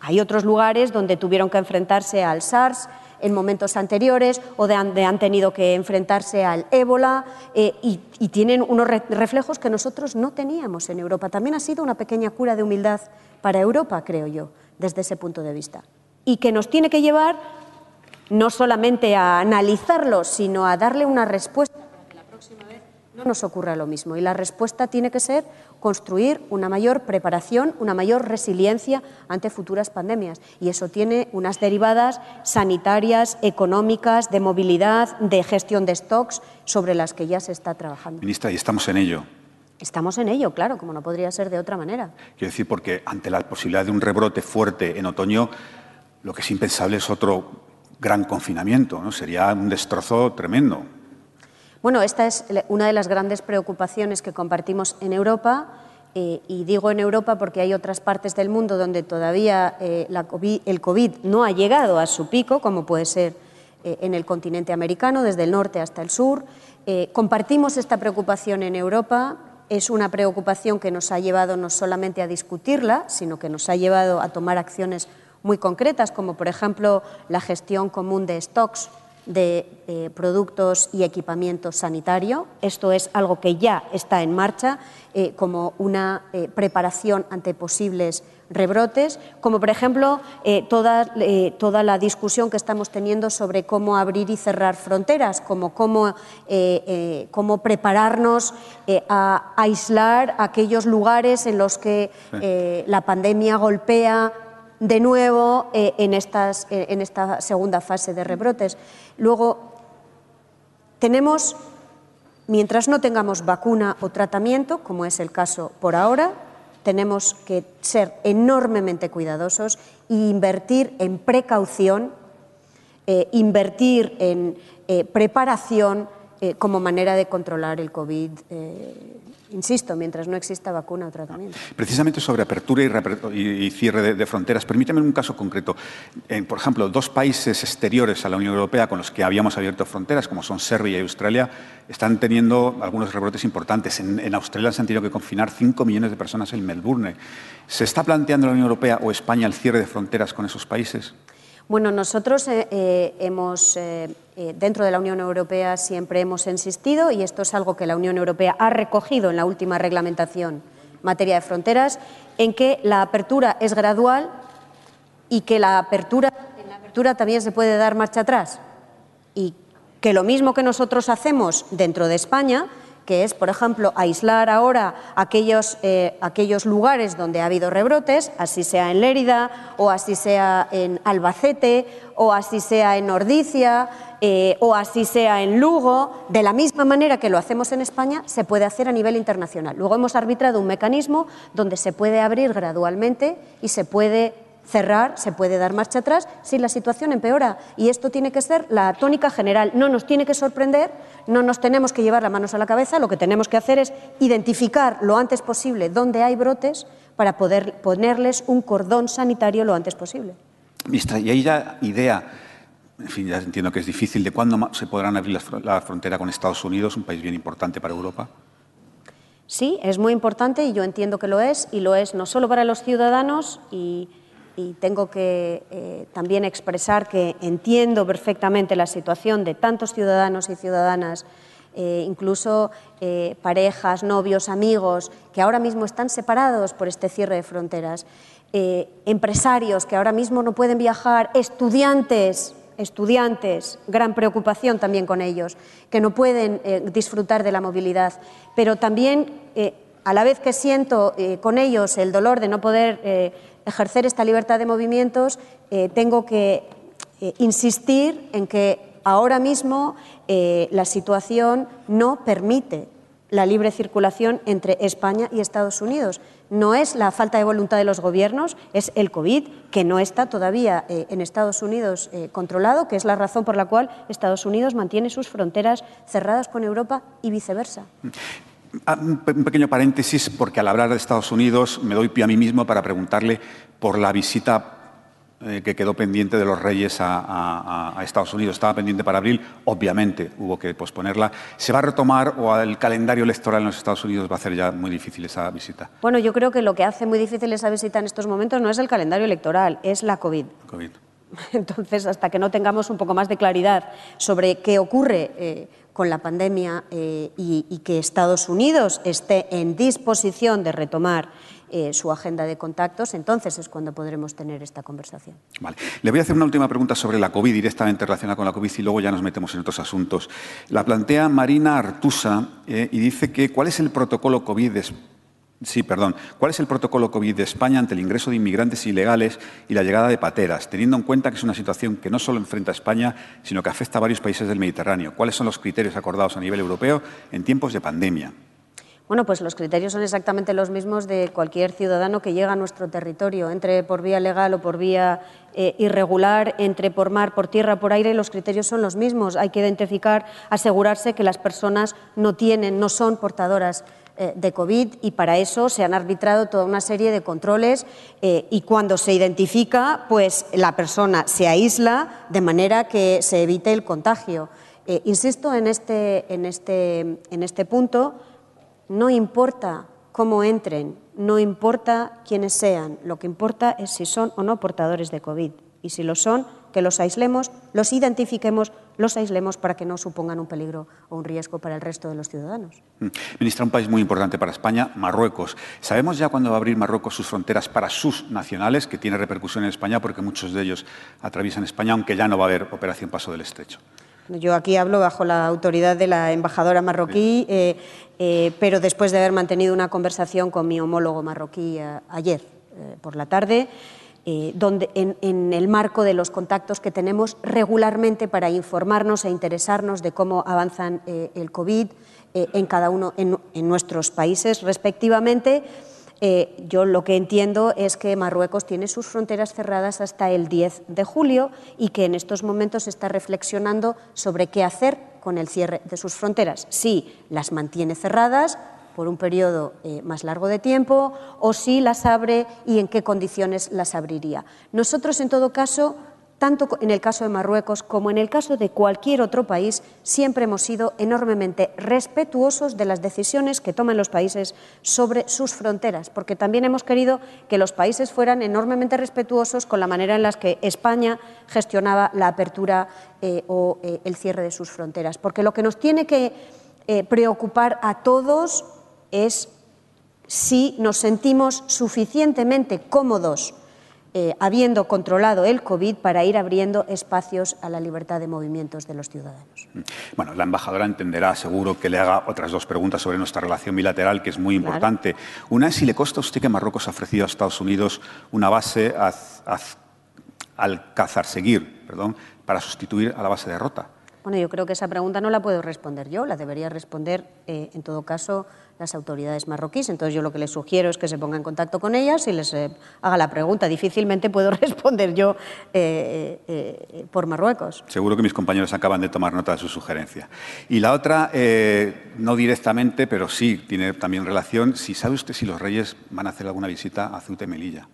Hay otros lugares donde tuvieron que enfrentarse al SARS en momentos anteriores o de han, han tenido que enfrentarse al ébola y, y, tienen unos re reflejos que nosotros no teníamos en Europa. También ha sido una pequeña cura de humildad para Europa, creo yo, desde ese punto de vista y que nos tiene que llevar no solamente a analizarlo, sino a darle una respuesta para que la próxima vez no nos ocurra lo mismo. Y la respuesta tiene que ser construir una mayor preparación, una mayor resiliencia ante futuras pandemias. Y eso tiene unas derivadas sanitarias, económicas, de movilidad, de gestión de stocks, sobre las que ya se está trabajando. Ministra, y estamos en ello. Estamos en ello, claro, como no podría ser de otra manera. Quiero decir, porque ante la posibilidad de un rebrote fuerte en otoño, lo que es impensable es otro gran confinamiento, ¿no? Sería un destrozo tremendo. Bueno, esta es una de las grandes preocupaciones que compartimos en Europa. Eh, y digo en Europa porque hay otras partes del mundo donde todavía eh, el COVID no ha llegado a su pico, como puede ser eh, en el continente americano, desde el norte hasta el sur. Compartimos esta preocupación en Europa. Es una preocupación que nos ha llevado no solamente a discutirla, sino que nos ha llevado a tomar acciones muy concretas, como por ejemplo la gestión común de stocks de eh, productos y equipamiento sanitario. Esto es algo que ya está en marcha eh, como una eh, preparación ante posibles rebrotes, como por ejemplo toda, toda, la discusión que estamos teniendo sobre cómo abrir y cerrar fronteras, como cómo, cómo prepararnos a aislar aquellos lugares en los que la pandemia golpea de nuevo en, estas, en esta segunda fase de rebrotes. Luego, tenemos, mientras no tengamos vacuna o tratamiento, como es el caso por ahora, tenemos que ser enormemente cuidadosos e invertir en precaución, eh, invertir en eh, preparación eh, como manera de controlar el COVID eh, insisto, mientras no exista vacuna o tratamiento. Precisamente sobre apertura y, cierre de, fronteras, permíteme un caso concreto. En, por ejemplo, dos países exteriores a la Unión Europea con los que habíamos abierto fronteras, como son Serbia y Australia, están teniendo algunos rebrotes importantes. En, en Australia se han tenido que confinar 5 millones de personas en Melbourne. ¿Se está planteando la Unión Europea o España el cierre de fronteras con esos países? Bueno, nosotros eh, eh, hemos, eh, dentro de la Unión Europea siempre hemos insistido, y esto es algo que la Unión Europea ha recogido en la última reglamentación en materia de fronteras, en que la apertura es gradual y que en la apertura también se puede dar marcha atrás. Y que lo mismo que nosotros hacemos dentro de España, que es, por ejemplo, aislar ahora aquellos, eh, aquellos lugares donde ha habido rebrotes, así sea en Lérida o así sea en Albacete o así sea en Ordicia eh, o así sea en Lugo, de la misma manera que lo hacemos en España, se puede hacer a nivel internacional. Luego hemos arbitrado un mecanismo donde se puede abrir gradualmente y se puede cerrar, se puede dar marcha atrás si la situación empeora. Y esto tiene que ser la tónica general. No nos tiene que sorprender, no nos tenemos que llevar las manos a la cabeza, lo que tenemos que hacer es identificar lo antes posible dónde hay brotes para poder ponerles un cordón sanitario lo antes posible. Ministra, y hay ya idea, en fin, ya entiendo que es difícil, de cuándo se podrán abrir la frontera con Estados Unidos, un país bien importante para Europa. Sí, es muy importante y yo entiendo que lo es, y lo es no solo para los ciudadanos y y tengo que eh, también expresar que entiendo perfectamente la situación de tantos ciudadanos y ciudadanas, eh, incluso eh, parejas, novios, amigos, que ahora mismo están separados por este cierre de fronteras, empresarios que ahora mismo no pueden viajar, estudiantes, estudiantes, gran preocupación también con ellos, que no pueden disfrutar de la movilidad, pero también a la vez que siento con ellos el dolor de no poder ejercer esta libertad de movimientos, eh, tengo que eh, insistir en que ahora mismo eh, la situación no permite la libre circulación entre España y Estados Unidos. No es la falta de voluntad de los gobiernos, es el COVID, que no está todavía en Estados Unidos controlado, que es la razón por la cual Estados Unidos mantiene sus fronteras cerradas con Europa y viceversa. Ah, un pequeño paréntesis, porque al hablar de Estados Unidos me doy pie a mí mismo para preguntarle por la visita eh, que quedó pendiente de los Reyes a, Estados Unidos. Estaba pendiente para abril, obviamente hubo que posponerla. ¿Se va a retomar o el calendario electoral en los Estados Unidos va a hacer ya muy difícil esa visita? Bueno, yo creo que lo que hace muy difícil esa visita en estos momentos no es el calendario electoral, es la COVID. COVID. Entonces, hasta que no tengamos un poco más de claridad sobre qué ocurre eh, con la pandemia eh, y, que Estados Unidos esté en disposición de retomar eh, su agenda de contactos, entonces es cuando podremos tener esta conversación. Vale. Le voy a hacer una última pregunta sobre la COVID, directamente relacionada con la COVID, y luego ya nos metemos en otros asuntos. La plantea Marina Artusa eh, y dice que ¿cuál es el protocolo COVID Sí, perdón. ¿Cuál es el protocolo COVID de España ante el ingreso de inmigrantes ilegales y la llegada de pateras, teniendo en cuenta que es una situación que no solo enfrenta a España, sino que afecta a varios países del Mediterráneo? ¿Cuáles son los criterios acordados a nivel europeo en tiempos de pandemia? Bueno, pues los criterios son exactamente los mismos de cualquier ciudadano que llega a nuestro territorio, entre por vía legal o por vía eh, irregular, entre por mar, por tierra, por aire, los criterios son los mismos. Hay que identificar, asegurarse que las personas no tienen, no son portadoras de COVID y para eso se han arbitrado toda una serie de controles eh, y cuando se identifica, pues la persona se aísla de manera que se evite el contagio. insisto en este, en este, en este punto no importa cómo entren, no importa quiénes sean, lo que importa es si son o no portadores de COVID. Y si lo son, que los aislemos, los identifiquemos, los aislemos para que no supongan un peligro o un riesgo para el resto de los ciudadanos. Mm. Ministra, un país muy importante para España, Marruecos. ¿Sabemos ya cuándo va a abrir Marruecos sus fronteras para sus nacionales, que tiene repercusión en España porque muchos de ellos atraviesan España, aunque ya no va a haber operación Paso del Estrecho? Yo aquí hablo bajo la autoridad de la embajadora marroquí, eh, eh, pero después de haber mantenido una conversación con mi homólogo marroquí eh, ayer por la tarde, donde en, el marco de los contactos que tenemos regularmente para informarnos e interesarnos de cómo avanzan el COVID en cada uno en nuestros países respectivamente eh, yo lo que entiendo es que Marruecos tiene sus fronteras cerradas hasta el 10 de julio y que en estos momentos está reflexionando sobre qué hacer con el cierre de sus fronteras. Si las mantiene cerradas por un periodo eh, más largo de tiempo o si las abre y en qué condiciones las abriría. Nosotros, en todo caso, tanto en el caso de Marruecos como en el caso de cualquier otro país, siempre hemos sido enormemente respetuosos de las decisiones que toman los países sobre sus fronteras, porque también hemos querido que los países fueran enormemente respetuosos con la manera en la que España gestionaba la apertura eh, o eh, el cierre de sus fronteras. Porque lo que nos tiene que preocupar a todos es si nos sentimos suficientemente cómodos eh, habiendo controlado el COVID para ir abriendo espacios a la libertad de movimientos de los ciudadanos. Mm. Bueno, la embajadora entenderá seguro que le haga otras dos preguntas sobre nuestra relación bilateral, que es muy importante. Una es si le consta a usted que Marruecos ha ofrecido a Estados Unidos una base al cazar seguir, perdón, para sustituir a la base de Rota. Bueno, yo creo que esa pregunta no la puedo responder yo, la debería responder, eh, en todo caso, las autoridades marroquíes. Entonces, yo lo que les sugiero es que se ponga en contacto con ellas y les eh, haga la pregunta. Difícilmente puedo responder yo eh, por Marruecos. Seguro que mis compañeros acaban de tomar nota de su sugerencia. Y la otra, no directamente, pero sí tiene también relación, si sabe usted si los reyes van a hacer alguna visita a Ceuta y Melilla.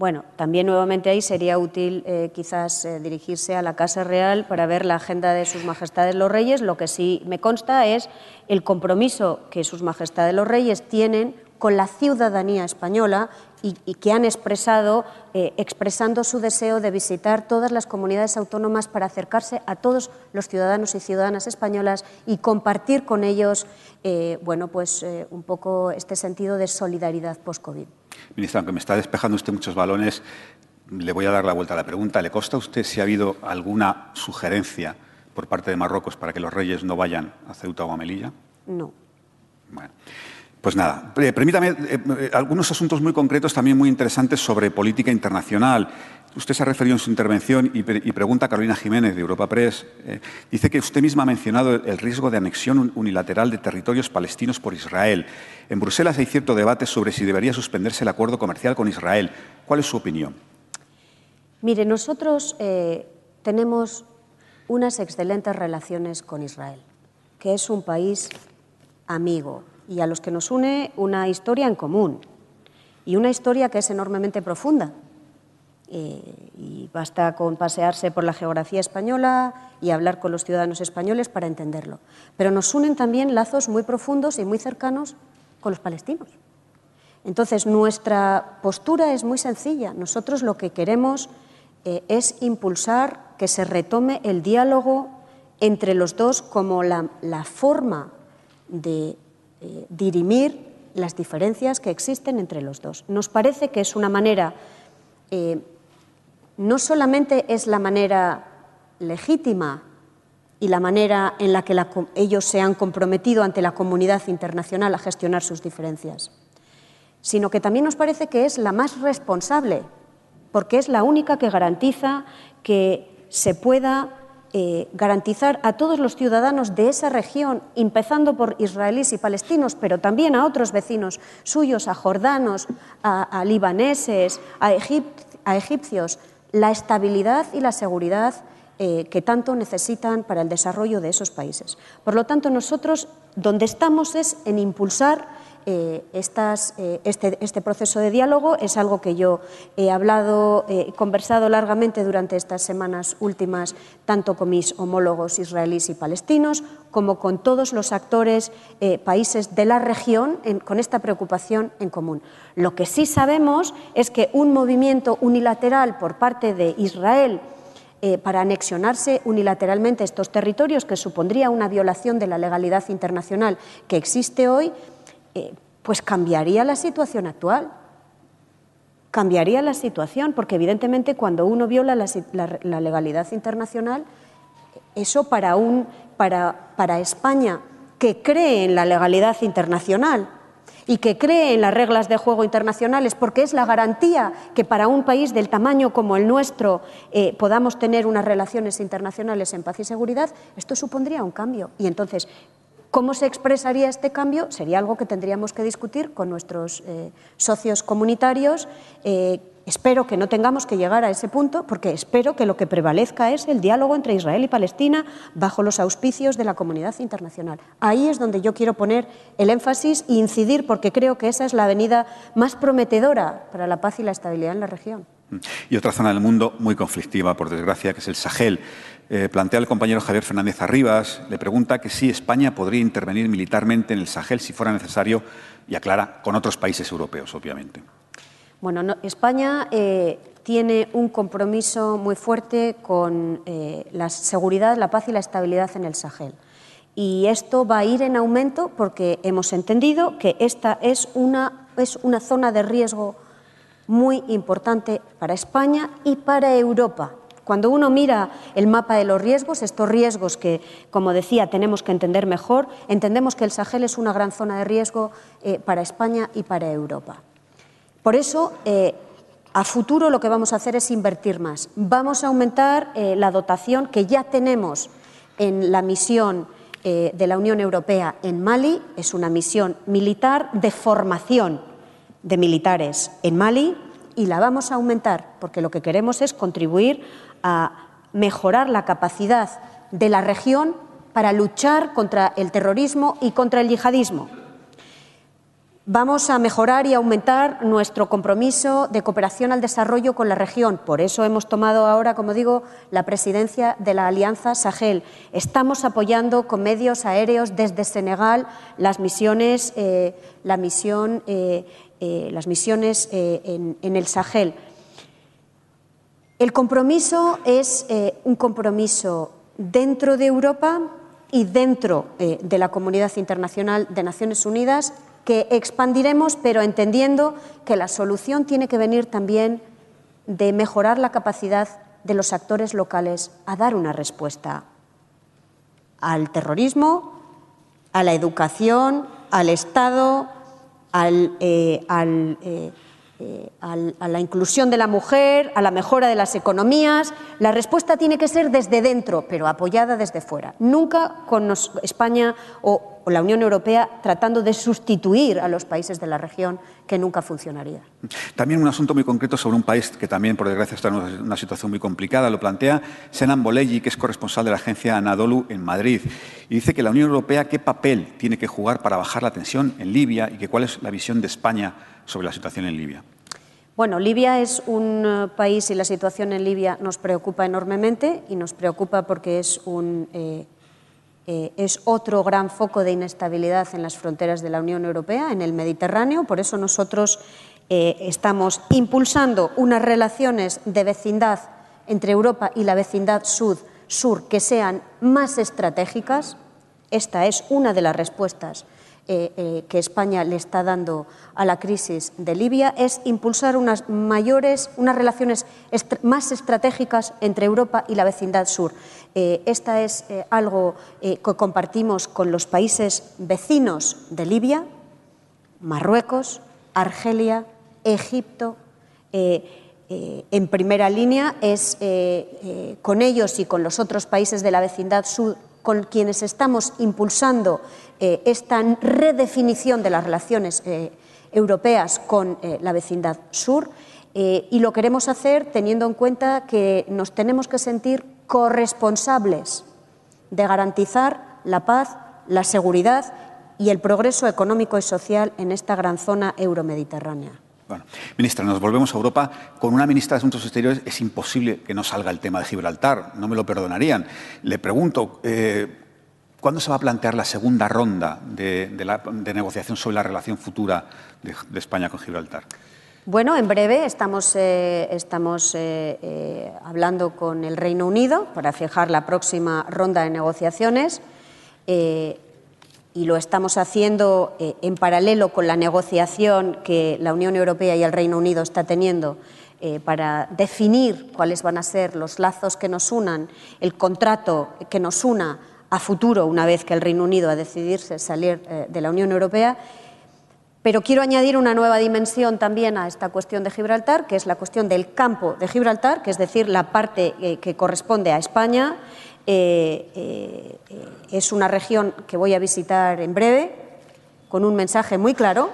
Bueno, también nuevamente ahí sería útil eh, quizás eh, dirigirse a la Casa Real para ver la agenda de Sus Majestades los Reyes. Lo que sí me consta es el compromiso que Sus Majestades los Reyes tienen con la ciudadanía española y, que han expresado, eh, expresando su deseo de visitar todas las comunidades autónomas para acercarse a todos los ciudadanos y ciudadanas españolas y compartir con ellos, bueno, pues un poco este sentido de solidaridad post-COVID. Ministra, aunque me está despejando usted muchos balones, le voy a dar la vuelta a la pregunta. ¿Le consta a usted si ha habido alguna sugerencia por parte de Marruecos para que los reyes no vayan a Ceuta o a Melilla? No. Bueno. Pues nada, eh, permítame eh, eh, algunos asuntos muy concretos, también muy interesantes sobre política internacional. Usted se ha referido en su intervención y, pregunta a Carolina Jiménez de Europa Press. dice que usted misma ha mencionado el riesgo de anexión unilateral de territorios palestinos por Israel. En Bruselas hay cierto debate sobre si debería suspenderse el acuerdo comercial con Israel. ¿Cuál es su opinión? Mire, nosotros tenemos unas excelentes relaciones con Israel, que es un país amigo, y a los que nos une una historia en común y una historia que es enormemente profunda Eh, y basta con pasearse por la geografía española y hablar con los ciudadanos españoles para entenderlo. Pero nos unen también lazos muy profundos y muy cercanos con los palestinos. Entonces, nuestra postura es muy sencilla. Nosotros lo que queremos eh, es impulsar que se retome el diálogo entre los dos como la, forma de eh, dirimir las diferencias que existen entre los dos. Nos parece que es una manera, eh, no solamente es la manera legítima y la manera en la que ellos se han comprometido ante la comunidad internacional a gestionar sus diferencias, sino que también nos parece que es la más responsable, porque es la única que garantiza que se pueda eh, garantizar a todos los ciudadanos de esa región, empezando por israelíes y palestinos, pero también a otros vecinos suyos, a jordanos, a, libaneses, a, egipcios, la estabilidad y la seguridad eh, que tanto necesitan para el desarrollo de esos países. Por lo tanto, nosotros donde estamos es en impulsar eh, eh, este, este, proceso de diálogo es algo que yo he hablado, he conversado largamente durante estas semanas últimas, tanto con mis homólogos israelíes y palestinos, como con todos los actores, eh, países de la región, con esta preocupación en común. Lo que sí sabemos es que un movimiento unilateral por parte de Israel para anexionarse unilateralmente estos territorios, que supondría una violación de la legalidad internacional que existe hoy, eh, pues cambiaría la situación actual. Cambiaría la situación, porque evidentemente cuando uno viola la, legalidad internacional, eso para, un, para, para España, que cree en la legalidad internacional y que cree en las reglas de juego internacionales, porque es la garantía que para un país del tamaño como el nuestro eh, podamos tener unas relaciones internacionales en paz y seguridad, esto supondría un cambio. Y entonces, ¿Cómo se expresaría este cambio? Sería algo que tendríamos que discutir con nuestros eh, socios comunitarios. Eh, espero que no tengamos que llegar a ese punto, porque espero que lo que prevalezca es el diálogo entre Israel y Palestina bajo los auspicios de la comunidad internacional. Ahí es donde yo quiero poner el énfasis e incidir, porque creo que esa es la avenida más prometedora para la paz y la estabilidad en la región. Y otra zona del mundo muy conflictiva, por desgracia, que es el Sahel. Eh, plantea el compañero Javier Fernández Arribas, le pregunta que si España podría intervenir militarmente en el Sahel si fuera necesario y aclara con otros países europeos, obviamente. Bueno, España eh, tiene un compromiso muy fuerte con eh, la seguridad, la paz y la estabilidad en el Sahel. Y esto va a ir en aumento porque hemos entendido que esta es una, es una zona de riesgo muy importante para España y para Europa. Cuando uno mira el mapa de los riesgos, estos riesgos que, como decía, tenemos que entender mejor, entendemos que el Sahel es una gran zona de riesgo eh, para España y para Europa. Por eso, eh, a futuro lo que vamos a hacer es invertir más. Vamos a aumentar eh, la dotación que ya tenemos en la misión de la Unión Europea en Mali. Es una misión militar de formación de militares en Mali y la vamos a aumentar porque lo que queremos es contribuir a mejorar la capacidad de la región para luchar contra el terrorismo y contra el yihadismo. Vamos a mejorar y aumentar nuestro compromiso de cooperación al desarrollo con la región. Por eso hemos tomado ahora, como digo, la presidencia de la Alianza Sahel. Estamos apoyando con medios aéreos desde Senegal las misiones, eh, la misión, eh, eh, las misiones en, en el Sahel. El compromiso es eh, un compromiso dentro de Europa y dentro eh, de la comunidad internacional de Naciones Unidas que expandiremos, pero entendiendo que la solución tiene que venir también de mejorar la capacidad de los actores locales a dar una respuesta al terrorismo, a la educación, al Estado, al, eh, eh, a la inclusión de la mujer, a la mejora de las economías. La respuesta tiene que ser desde dentro, pero apoyada desde fuera. Nunca con España o, la Unión Europea tratando de sustituir a los países de la región, que nunca funcionaría. También un asunto muy concreto sobre un país que también, por desgracia, está en una situación muy complicada. Lo plantea Senan Bolelli, que es corresponsal de la agencia Anadolu en Madrid. Y dice que la Unión Europea qué papel tiene que jugar para bajar la tensión en Libia y que cuál es la visión de España sobre la situación en Libia. Bueno, Libia es un eh, país y la situación en Libia nos preocupa enormemente y nos preocupa porque es, un, eh, eh, es otro gran foco de inestabilidad en las fronteras de la Unión Europea, en el Mediterráneo. Por eso nosotros estamos impulsando unas relaciones de vecindad entre Europa y la vecindad sur, sur que sean más estratégicas. Esta es una de las respuestas eh, eh, que España le está dando a la crisis de Libia es impulsar unas mayores, unas relaciones más estratégicas entre Europa y la vecindad sur. Eh, esta es algo que compartimos con los países vecinos de Libia, Marruecos, Argelia, Egipto. en primera línea es con ellos y con los otros países de la vecindad sur con quienes estamos impulsando eh, esta redefinición de las relaciones eh, europeas con eh, la vecindad sur y lo queremos hacer teniendo en cuenta que nos tenemos que sentir corresponsables de garantizar la paz, la seguridad y el progreso económico y social en esta gran zona euromediterránea. Bueno, ministra, nos volvemos a Europa. Con una ministra de Asuntos Exteriores es imposible que no salga el tema de Gibraltar. No me lo perdonarían. Le pregunto, ¿cuándo se va a plantear la segunda ronda de, negociación sobre la relación futura de, España con Gibraltar? Bueno, en breve estamos, eh, estamos eh, hablando con el Reino Unido para fijar la próxima ronda de negociaciones y lo estamos haciendo eh, en paralelo con la negociación que la Unión Europea y el Reino Unido está teniendo eh, para definir cuáles van a ser los lazos que nos unan, el contrato que nos una a futuro una vez que el Reino Unido ha decidirse salir eh, de la Unión Europea. Pero quiero añadir una nueva dimensión también a esta cuestión de Gibraltar, que es la cuestión del campo de Gibraltar, que es decir, la parte que corresponde a España eh, eh, es una región que voy a visitar en breve con un mensaje muy claro,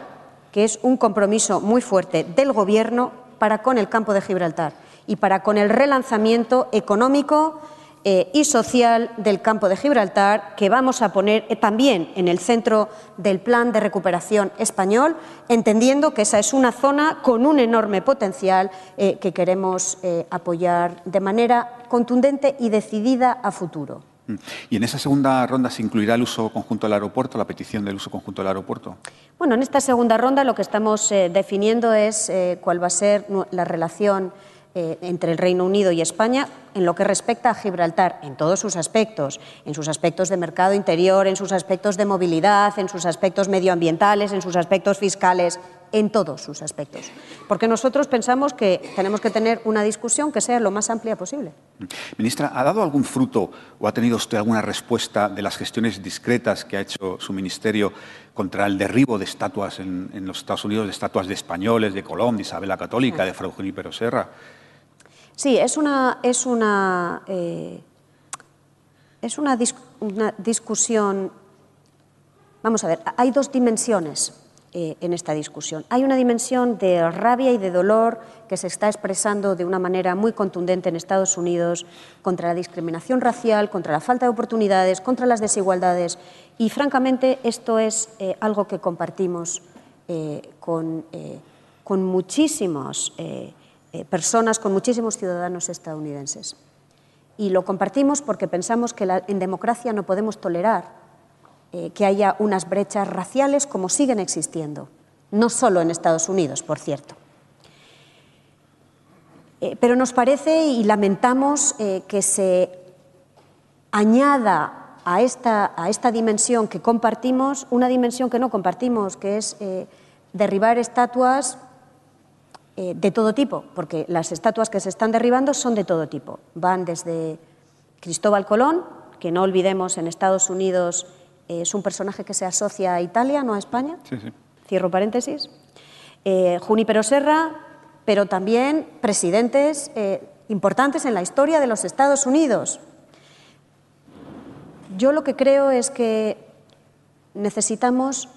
que es un compromiso muy fuerte del Gobierno para con el campo de Gibraltar y para con el relanzamiento económico eh, y social del campo de Gibraltar, que vamos a poner eh, también en el centro del plan de recuperación español, entendiendo que esa es una zona con un enorme potencial eh, que queremos apoyar de manera contundente y decidida a futuro. Mm. ¿Y en esa segunda ronda se incluirá el uso conjunto del aeropuerto, la petición del uso conjunto del aeropuerto? Bueno, en esta segunda ronda lo que estamos definiendo es cuál va a ser la relación eh, entre el Reino Unido y España en lo que respecta a Gibraltar, en todos sus aspectos, en sus aspectos de mercado interior, en sus aspectos de movilidad, en sus aspectos medioambientales, en sus aspectos fiscales, en todos sus aspectos. Porque nosotros pensamos que tenemos que tener una discusión que sea lo más amplia posible. Ministra, ¿ha dado algún fruto o ha tenido usted alguna respuesta de las gestiones discretas que ha hecho su ministerio contra el derribo de estatuas en, los Estados Unidos, de estatuas de españoles, de Colón, de Isabel la Católica, de Fray Junípero Serra? Sí, es una, es una, eh, es una, discusión. Vamos a ver, hay dos dimensiones eh, en esta discusión. Hay una dimensión de rabia y de dolor que se está expresando de una manera muy contundente en Estados Unidos contra la discriminación racial, contra la falta de oportunidades, contra las desigualdades. Y francamente, esto es eh, algo que compartimos con, con muchísimos. Eh, personas, con muchísimos ciudadanos estadounidenses. Y lo compartimos porque pensamos que en democracia no podemos tolerar eh, que haya unas brechas raciales como siguen existiendo, no solo en Estados Unidos, por cierto. Eh, pero nos parece y lamentamos que se añada a esta, a esta, dimensión que compartimos una dimensión que no compartimos, que es derribar estatuas eh, de todo tipo, porque las estatuas que se están derribando son de todo tipo. Van desde Cristóbal Colón, que no olvidemos en Estados Unidos eh, es un personaje que se asocia a Italia, no a España. Cierro paréntesis. Eh, Junípero Serra, pero también presidentes importantes en la historia de los Estados Unidos. Yo lo que creo es que necesitamos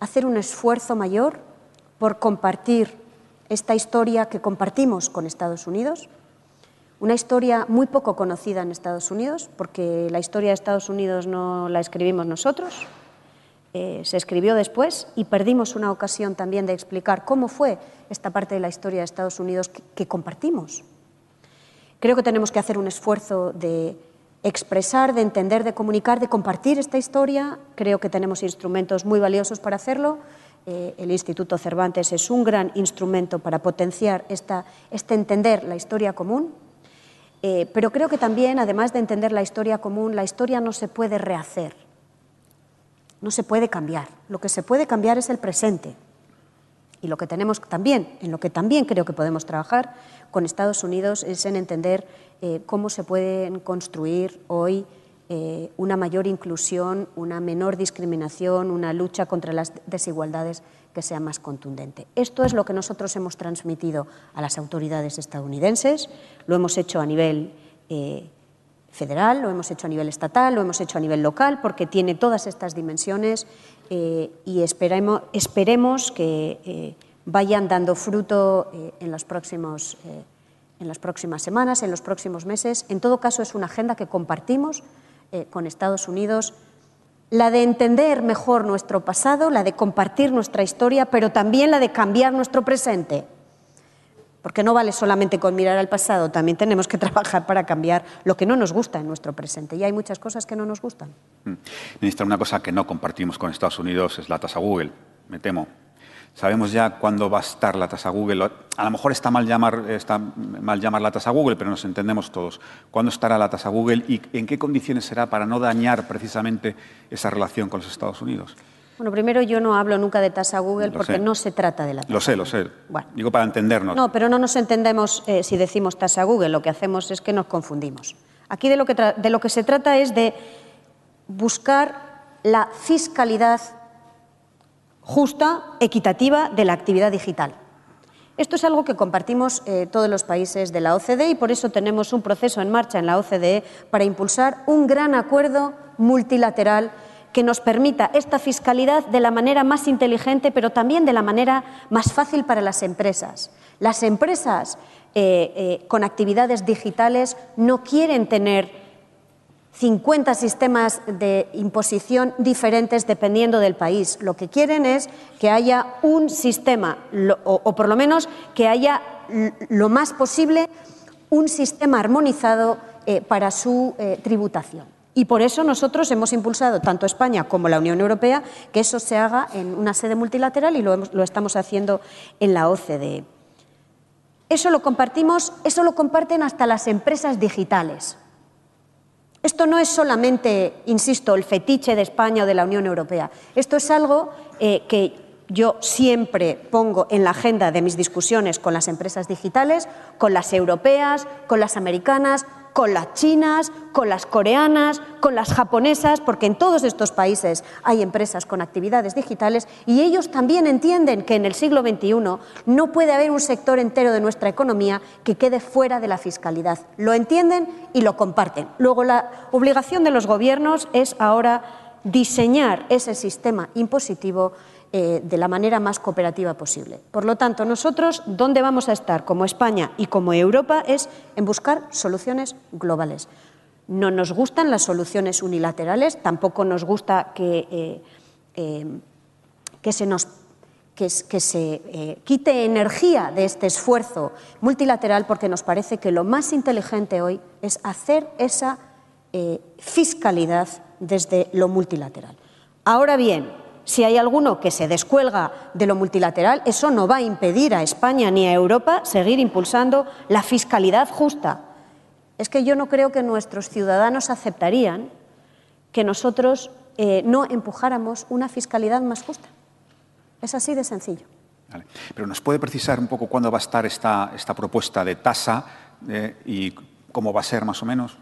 hacer un esfuerzo mayor por compartir esta historia que compartimos con Estados Unidos, una historia muy poco conocida en Estados Unidos, porque la historia de Estados Unidos no la escribimos nosotros, eh, se escribió después y perdimos una ocasión también de explicar cómo fue esta parte de la historia de Estados Unidos que, compartimos. Creo que tenemos que hacer un esfuerzo de expresar, de entender, de comunicar, de compartir esta historia. Creo que tenemos instrumentos muy valiosos para hacerlo. Eh, el Instituto Cervantes es un gran instrumento para potenciar esta, este entender la historia común. Eh, pero creo que también, además de entender la historia común, la historia no se puede rehacer no se puede cambiar. Lo que se puede cambiar es el presente. Y lo que tenemos también, en lo que también creo que podemos trabajar con Estados Unidos es en entender eh, cómo se pueden construir hoy eh, una mayor inclusión, una menor discriminación, una lucha contra las desigualdades que sea más contundente. Esto es lo que nosotros hemos transmitido a las autoridades estadounidenses, lo hemos hecho a nivel eh, federal, lo hemos hecho a nivel estatal, lo hemos hecho a nivel local, porque tiene todas estas dimensiones eh, y esperemos, que vayan dando fruto en las próximas semanas, en los próximos meses. En todo caso, es una agenda que compartimos con Estados Unidos, la de entender mejor nuestro pasado, la de compartir nuestra historia, pero también la de cambiar nuestro presente porque no vale solamente con mirar al pasado, también tenemos que trabajar para cambiar lo que no nos gusta en nuestro presente. Y hay muchas cosas que no nos gustan. Mm. Ministra, una cosa que no compartimos con Estados Unidos es la tasa Google, me temo. Sabemos ya cuándo va a estar la tasa Google. A lo mejor está mal llamar, está mal llamar la tasa Google, pero nos entendemos todos. ¿Cuándo estará la tasa Google y en qué condiciones será para no dañar precisamente esa relación con los Estados Unidos? Bueno, primero yo no hablo nunca de tasa Google porque no se trata de la tasa. Lo sé, lo sé. Digo para entendernos. No, pero no nos entendemos eh, si decimos tasa Google. Lo que hacemos es que nos confundimos. Aquí de lo que, de lo que se trata es de buscar la fiscalidad justa, equitativa de la actividad digital. Esto es algo que compartimos eh, todos los países de la OCDE y por eso tenemos un proceso en marcha en la OCDE para impulsar un gran acuerdo multilateral que nos permita esta fiscalidad de la manera más inteligente, pero también de la manera más fácil para las empresas. Las empresas eh, eh, con actividades digitales no quieren tener 50 sistemas de imposición diferentes dependiendo del país. Lo que quieren es que haya un sistema, o, por lo menos que haya lo más posible un sistema armonizado eh, para su tributación. Y por eso nosotros hemos impulsado, tanto España como la Unión Europea, que eso se haga en una sede multilateral y lo, lo estamos haciendo en la OCDE. Eso lo compartimos, eso lo comparten hasta las empresas digitales. Esto no es solamente, insisto, el fetiche de España o de la Unión Europea. Esto es algo eh, que yo siempre pongo en la agenda de mis discusiones con las empresas digitales, con las europeas, con las americanas, con las chinas, con las coreanas, con las japonesas, porque en todos estos países hay empresas con actividades digitales y ellos también entienden que en el siglo XXI no puede haber un sector entero de nuestra economía que quede fuera de la fiscalidad. Lo entienden y lo comparten. Luego, la obligación de los gobiernos es ahora diseñar ese sistema impositivo eh, de la manera más cooperativa posible. Por lo tanto, nosotros, ¿dónde vamos a estar como España y como Europa? Es en buscar soluciones globales. No nos gustan las soluciones unilaterales, tampoco nos gusta que, eh, eh, que se nos que, se quite energía de este esfuerzo multilateral porque nos parece que lo más inteligente hoy es hacer esa fiscalidad desde lo multilateral. Ahora bien, si hay alguno que se descuelga de lo multilateral, eso no va a impedir a España ni a Europa seguir impulsando la fiscalidad justa. Es que yo no creo que nuestros ciudadanos aceptarían que nosotros eh, no empujáramos una fiscalidad más justa. Es así de sencillo. Pero nos puede precisar un poco cuándo va a estar esta, esta propuesta de tasa eh, y cómo va a ser más o menos.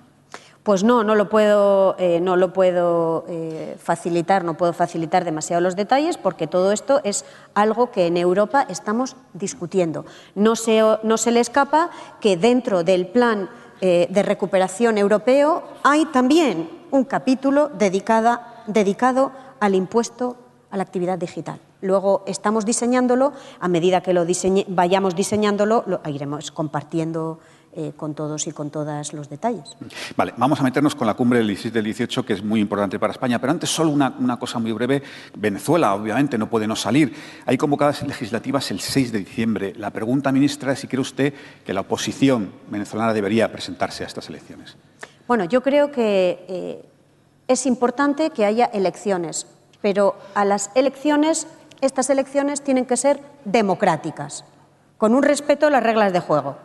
Pues no, no lo puedo, eh, no lo puedo eh, facilitar, no puedo facilitar demasiado los detalles porque todo esto es algo que en Europa estamos discutiendo. No se, no se le escapa que dentro del plan eh, de recuperación europeo hay también un capítulo dedicada, dedicado al impuesto a la actividad digital. Luego estamos diseñándolo, a medida que lo vayamos diseñándolo, lo iremos compartiendo eh, con todos y con todas los detalles. Vale, vamos a meternos con la cumbre del 17 del 18, que es muy importante para España, pero antes solo una, una, cosa muy breve. Venezuela, obviamente, no puede no salir. Hay convocadas legislativas el 6 de diciembre. La pregunta, ministra, es si cree usted que la oposición venezolana debería presentarse a estas elecciones. Bueno, yo creo que eh, es importante que haya elecciones, pero a las elecciones, estas elecciones tienen que ser democráticas, con un respeto a las reglas de juego.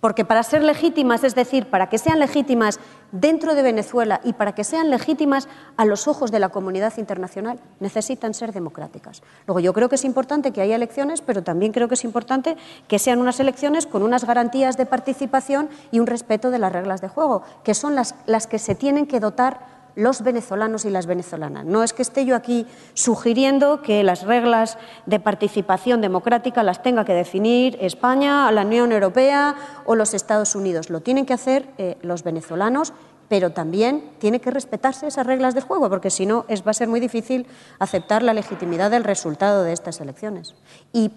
Porque para ser legítimas, es decir, para que sean legítimas dentro de Venezuela y para que sean legítimas a los ojos de la comunidad internacional, necesitan ser democráticas. Luego, yo creo que es importante que haya elecciones, pero también creo que es importante que sean unas elecciones con unas garantías de participación y un respeto de las reglas de juego, que son las, las que se tienen que dotar los venezolanos y las venezolanas. No es que esté yo aquí sugiriendo que las reglas de participación democrática las tenga que definir España, la Unión Europea o los Estados Unidos. Lo tienen que hacer eh, los venezolanos, pero también tiene que respetarse esas reglas del juego, porque si no es, va a ser muy difícil aceptar la legitimidad del resultado de estas elecciones. Y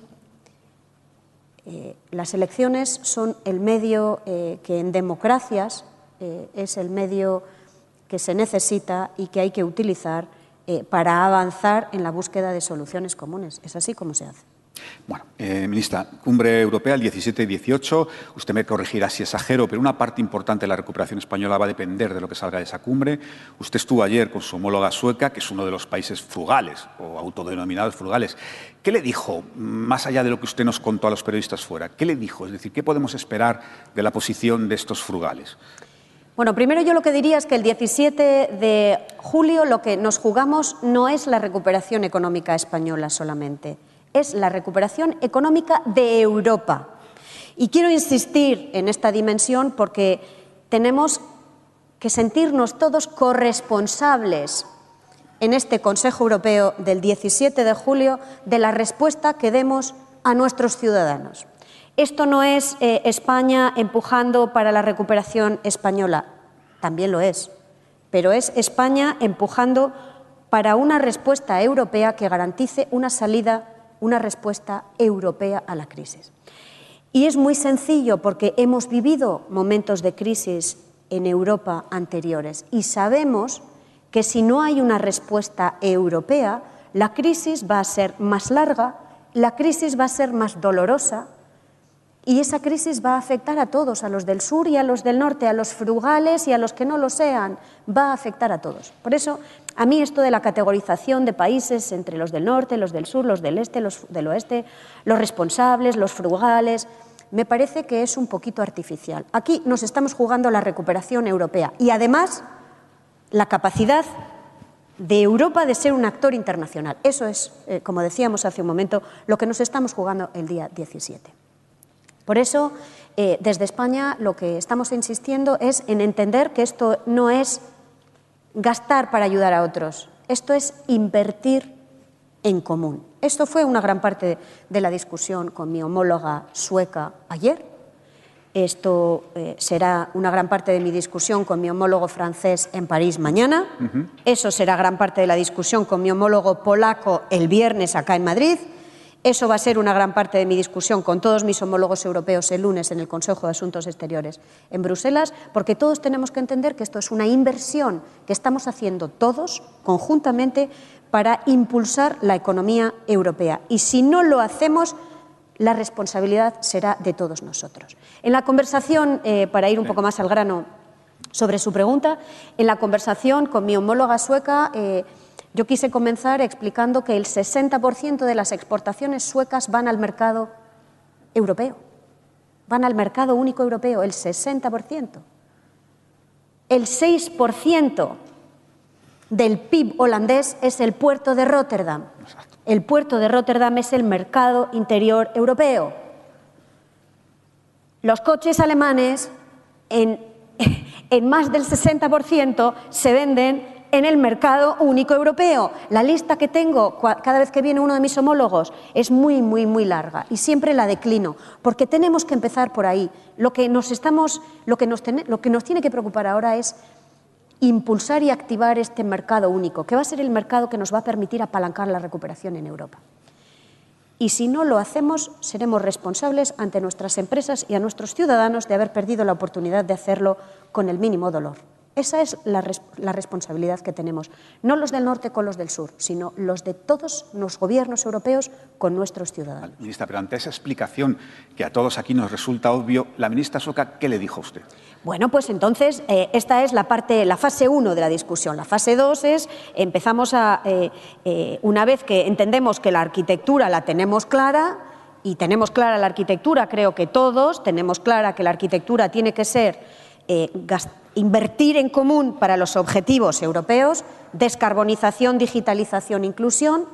eh, las elecciones son el medio eh, que en democracias es el medio que se necesita y que hay que utilizar eh, para avanzar en la búsqueda de soluciones comunes. Es así como se hace. Bueno, eh, ministra, cumbre europea el 17 y 18. Usted me corregirá si exagero, pero una parte importante de la recuperación española va a depender de lo que salga de esa cumbre. Usted estuvo ayer con su homóloga sueca, que es uno de los países frugales o autodenominados frugales. ¿Qué le dijo, más allá de lo que usted nos contó a los periodistas fuera? ¿Qué le dijo? Es decir, ¿qué podemos esperar de la posición de estos frugales? Bueno, primero yo lo que diría es que el 17 de julio lo que nos jugamos no es la recuperación económica española solamente, es la recuperación económica de Europa. Y quiero insistir en esta dimensión porque tenemos que sentirnos todos corresponsables en este Consejo Europeo del 17 de julio de la respuesta que demos a nuestros ciudadanos. Esto no es eh, España empujando para la recuperación española, también lo es, pero es España empujando para una respuesta europea que garantice una salida, una respuesta europea a la crisis. Y es muy sencillo porque hemos vivido momentos de crisis en Europa anteriores y sabemos que si no hay una respuesta europea, la crisis va a ser más larga, la crisis va a ser más dolorosa y esa crisis va a afectar a todos, a los del sur y a los del norte, a los frugales y a los que no lo sean, va a afectar a todos. Por eso, a mí esto de la categorización de países entre los del norte, los del sur, los del este, los del oeste, los responsables, los frugales, me parece que es un poquito artificial. Aquí nos estamos jugando la recuperación europea y además la capacidad de Europa de ser un actor internacional. Eso es, eh, como decíamos hace un momento, lo que nos estamos jugando el día 17. Por eso, eh, desde España lo que estamos insistiendo es en entender que esto no es gastar para ayudar a otros, esto es invertir en común. Esto fue una gran parte de la discusión con mi homóloga sueca ayer. Esto eh, será una gran parte de mi discusión con mi homólogo francés en París mañana. Eso será gran parte de la discusión con mi homólogo polaco el viernes acá en Madrid. Eso va a ser una gran parte de mi discusión con todos mis homólogos europeos el lunes en el Consejo de Asuntos Exteriores en Bruselas, porque todos tenemos que entender que esto es una inversión que estamos haciendo todos conjuntamente para impulsar la economía europea. Y si no lo hacemos, la responsabilidad será de todos nosotros. En la conversación, eh, para ir un poco más al grano sobre su pregunta, en la conversación con mi homóloga sueca, eh, yo quise comenzar explicando que el 60% de las exportaciones suecas van al mercado europeo, van al mercado único europeo, el 60%. El 6% del PIB holandés es el puerto de Rotterdam. El puerto de Rotterdam es el mercado interior europeo. Los coches alemanes en, en más del 60% se venden en el mercado único europeo. La lista que tengo cada vez que viene uno de mis homólogos es muy, muy, muy larga y siempre la declino, porque tenemos que empezar por ahí. Lo que nos, estamos, lo que nos, lo que nos tiene que preocupar ahora es impulsar y activar este mercado único, que va a ser el mercado que nos va a permitir apalancar la recuperación en Europa. y si no lo hacemos seremos responsables ante nuestras empresas y a nuestros ciudadanos de haber perdido la oportunidad de hacerlo con el mínimo dolor. Esa es la, responsabilidad que tenemos, no los del norte con los del sur, sino los de todos los gobiernos europeos con nuestros ciudadanos. Ministra, pero ante esa explicación que a todos aquí nos resulta obvio, la ministra Soca, ¿qué le dijo a usted? Bueno, pues entonces eh, esta es la parte, la fase 1 de la discusión. La fase 2 es empezamos a, eh, eh, una vez que entendemos que la arquitectura la tenemos clara, y tenemos clara la arquitectura, creo que todos tenemos clara que la arquitectura tiene que ser invertir en común para los objetivos europeos, descarbonización, digitalización, inclusión,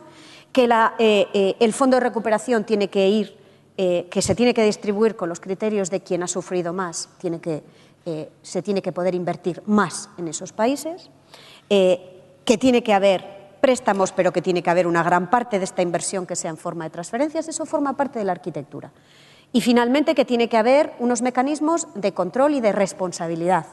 que eh, eh, el fondo de recuperación tiene que ir, eh, que se tiene que distribuir con los criterios de quien ha sufrido más, se tiene que poder invertir más en esos países, que tiene que haber préstamos, pero que tiene que haber una gran parte de esta inversión que sea en forma de transferencias, eso forma parte de la arquitectura. Y finalmente que tiene que haber unos mecanismos de control y de responsabilidad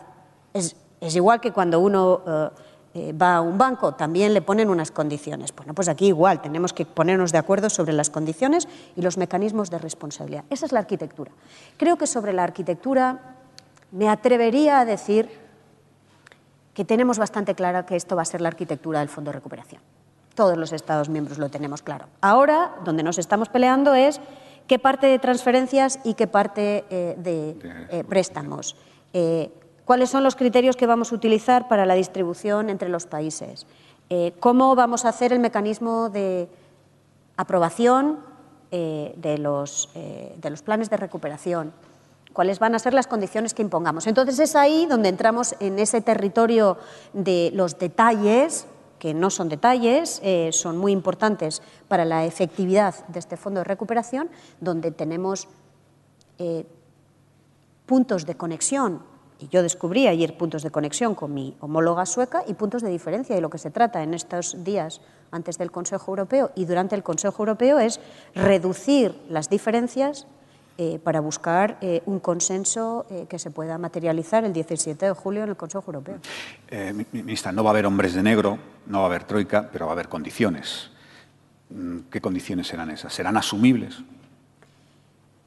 es, igual que cuando uno eh, eh, va a un banco, también le ponen unas condiciones. Bueno, pues aquí igual, tenemos que ponernos de acuerdo sobre las condiciones y los mecanismos de responsabilidad. Esa es la arquitectura. Creo que sobre la arquitectura me atrevería a decir que tenemos bastante claro que esto va a ser la arquitectura del Fondo de Recuperación. Todos los Estados miembros lo tenemos claro. Ahora, donde nos estamos peleando es qué parte de transferencias y qué parte eh, de préstamos. ¿Cuáles son los criterios que vamos a utilizar para la distribución entre los países? Eh, ¿Cómo vamos a hacer el mecanismo de aprobación eh, de, los, eh, de los planes de recuperación? cuáles van a ser las condiciones que impongamos. Entonces es ahí donde entramos en ese territorio de los detalles, que no son detalles, son muy importantes para la efectividad de este fondo de recuperación, donde tenemos puntos de conexión y yo descubrí ayer puntos de conexión con mi homóloga sueca y puntos de diferencia. de lo que se trata en estos días antes del Consejo Europeo y durante el Consejo Europeo es reducir las diferencias eh, para buscar eh, un consenso eh, que se pueda materializar el 17 de julio en el Consejo Europeo. ministra, no va a haber hombres de negro, no va a haber troika, pero va a haber condiciones. Mm, ¿Qué condiciones serán esas? ¿Serán asumibles?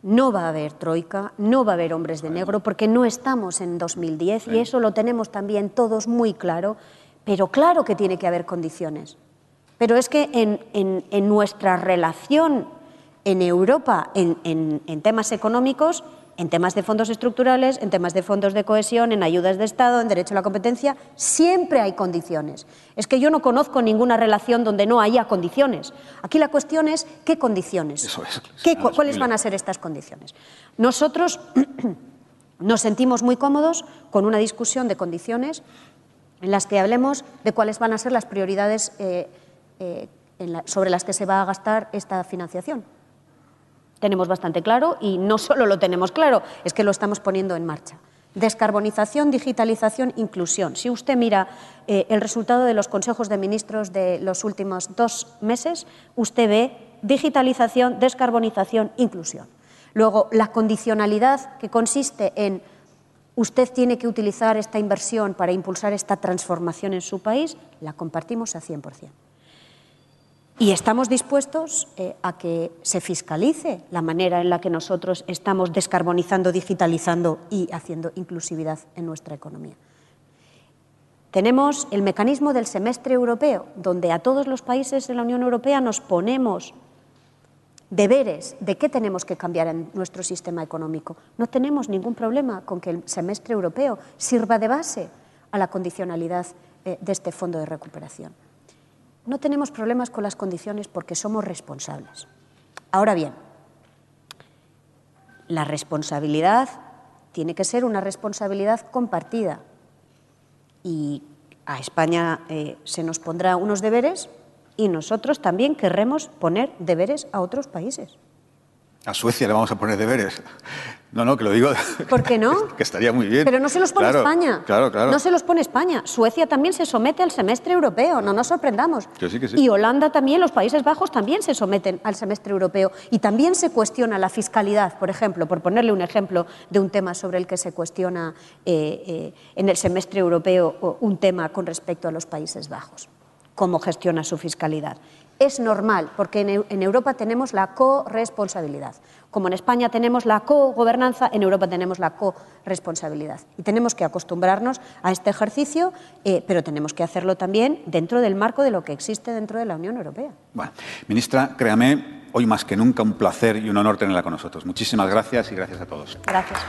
No va a haber troika, no va a haber hombres de negro, porque no estamos en 2010 y eso lo tenemos también todos muy claro, pero claro que tiene que haber condiciones. Pero es que en, nuestra relación en Europa en temas económicos en temas de fondos estructurales, en temas de fondos de cohesión, en ayudas de Estado, en derecho a la competencia, siempre hay condiciones. Es que yo no conozco ninguna relación donde no haya condiciones. Aquí la cuestión es qué condiciones. ¿Cuáles van a ser estas condiciones? Nosotros nos sentimos muy cómodos con una discusión de condiciones en las que hablemos de cuáles van a ser las prioridades eh, eh, sobre las que se va a gastar esta financiación tenemos bastante claro y no solo lo tenemos claro, es que lo estamos poniendo en marcha. Descarbonización, digitalización, inclusión. Si usted mira eh, el resultado de los consejos de ministros de los últimos dos meses, usted ve digitalización, descarbonización, inclusión. Luego, la condicionalidad que consiste en usted tiene que utilizar esta inversión para impulsar esta transformación en su país, la compartimos a 100%. Y estamos dispuestos eh, a que se fiscalice la manera en la que nosotros estamos descarbonizando, digitalizando y haciendo inclusividad en nuestra economía. Tenemos el mecanismo del semestre europeo, donde a todos los países de la Unión Europea nos ponemos deberes de qué tenemos que cambiar en nuestro sistema económico. No tenemos ningún problema con que el semestre europeo sirva de base a la condicionalidad eh, de este fondo de recuperación. No tenemos problemas con las condiciones porque somos responsables. Ahora bien, la responsabilidad tiene que ser una responsabilidad compartida y a España eh, se nos pondrá unos deberes y nosotros también querremos poner deberes a otros países. A Suecia le vamos a poner deberes. No, no, que lo digo. ¿Por qué no? que estaría muy bien. Pero no se los pone España. Claro, claro. No se los pone España. Suecia también se somete al semestre europeo, no nos sorprendamos. Yo sí que sí. Y Holanda también, los Países Bajos también se someten al semestre europeo. Y también se cuestiona la fiscalidad, por ejemplo, por ponerle un ejemplo de un tema sobre el que se cuestiona eh, eh, en el semestre europeo un tema con respecto a los Países Bajos. Cómo gestiona su fiscalidad. Es normal, porque en, Europa tenemos la corresponsabilidad. Como en España tenemos la cogobernanza, en Europa tenemos la corresponsabilidad. Y tenemos que acostumbrarnos a este ejercicio, eh, pero tenemos que hacerlo también dentro del marco de lo que existe dentro de la Unión Europea. Bueno, ministra, créame, hoy más que nunca un placer y un honor tenerla con nosotros. Muchísimas gracias y gracias a todos. Gracias.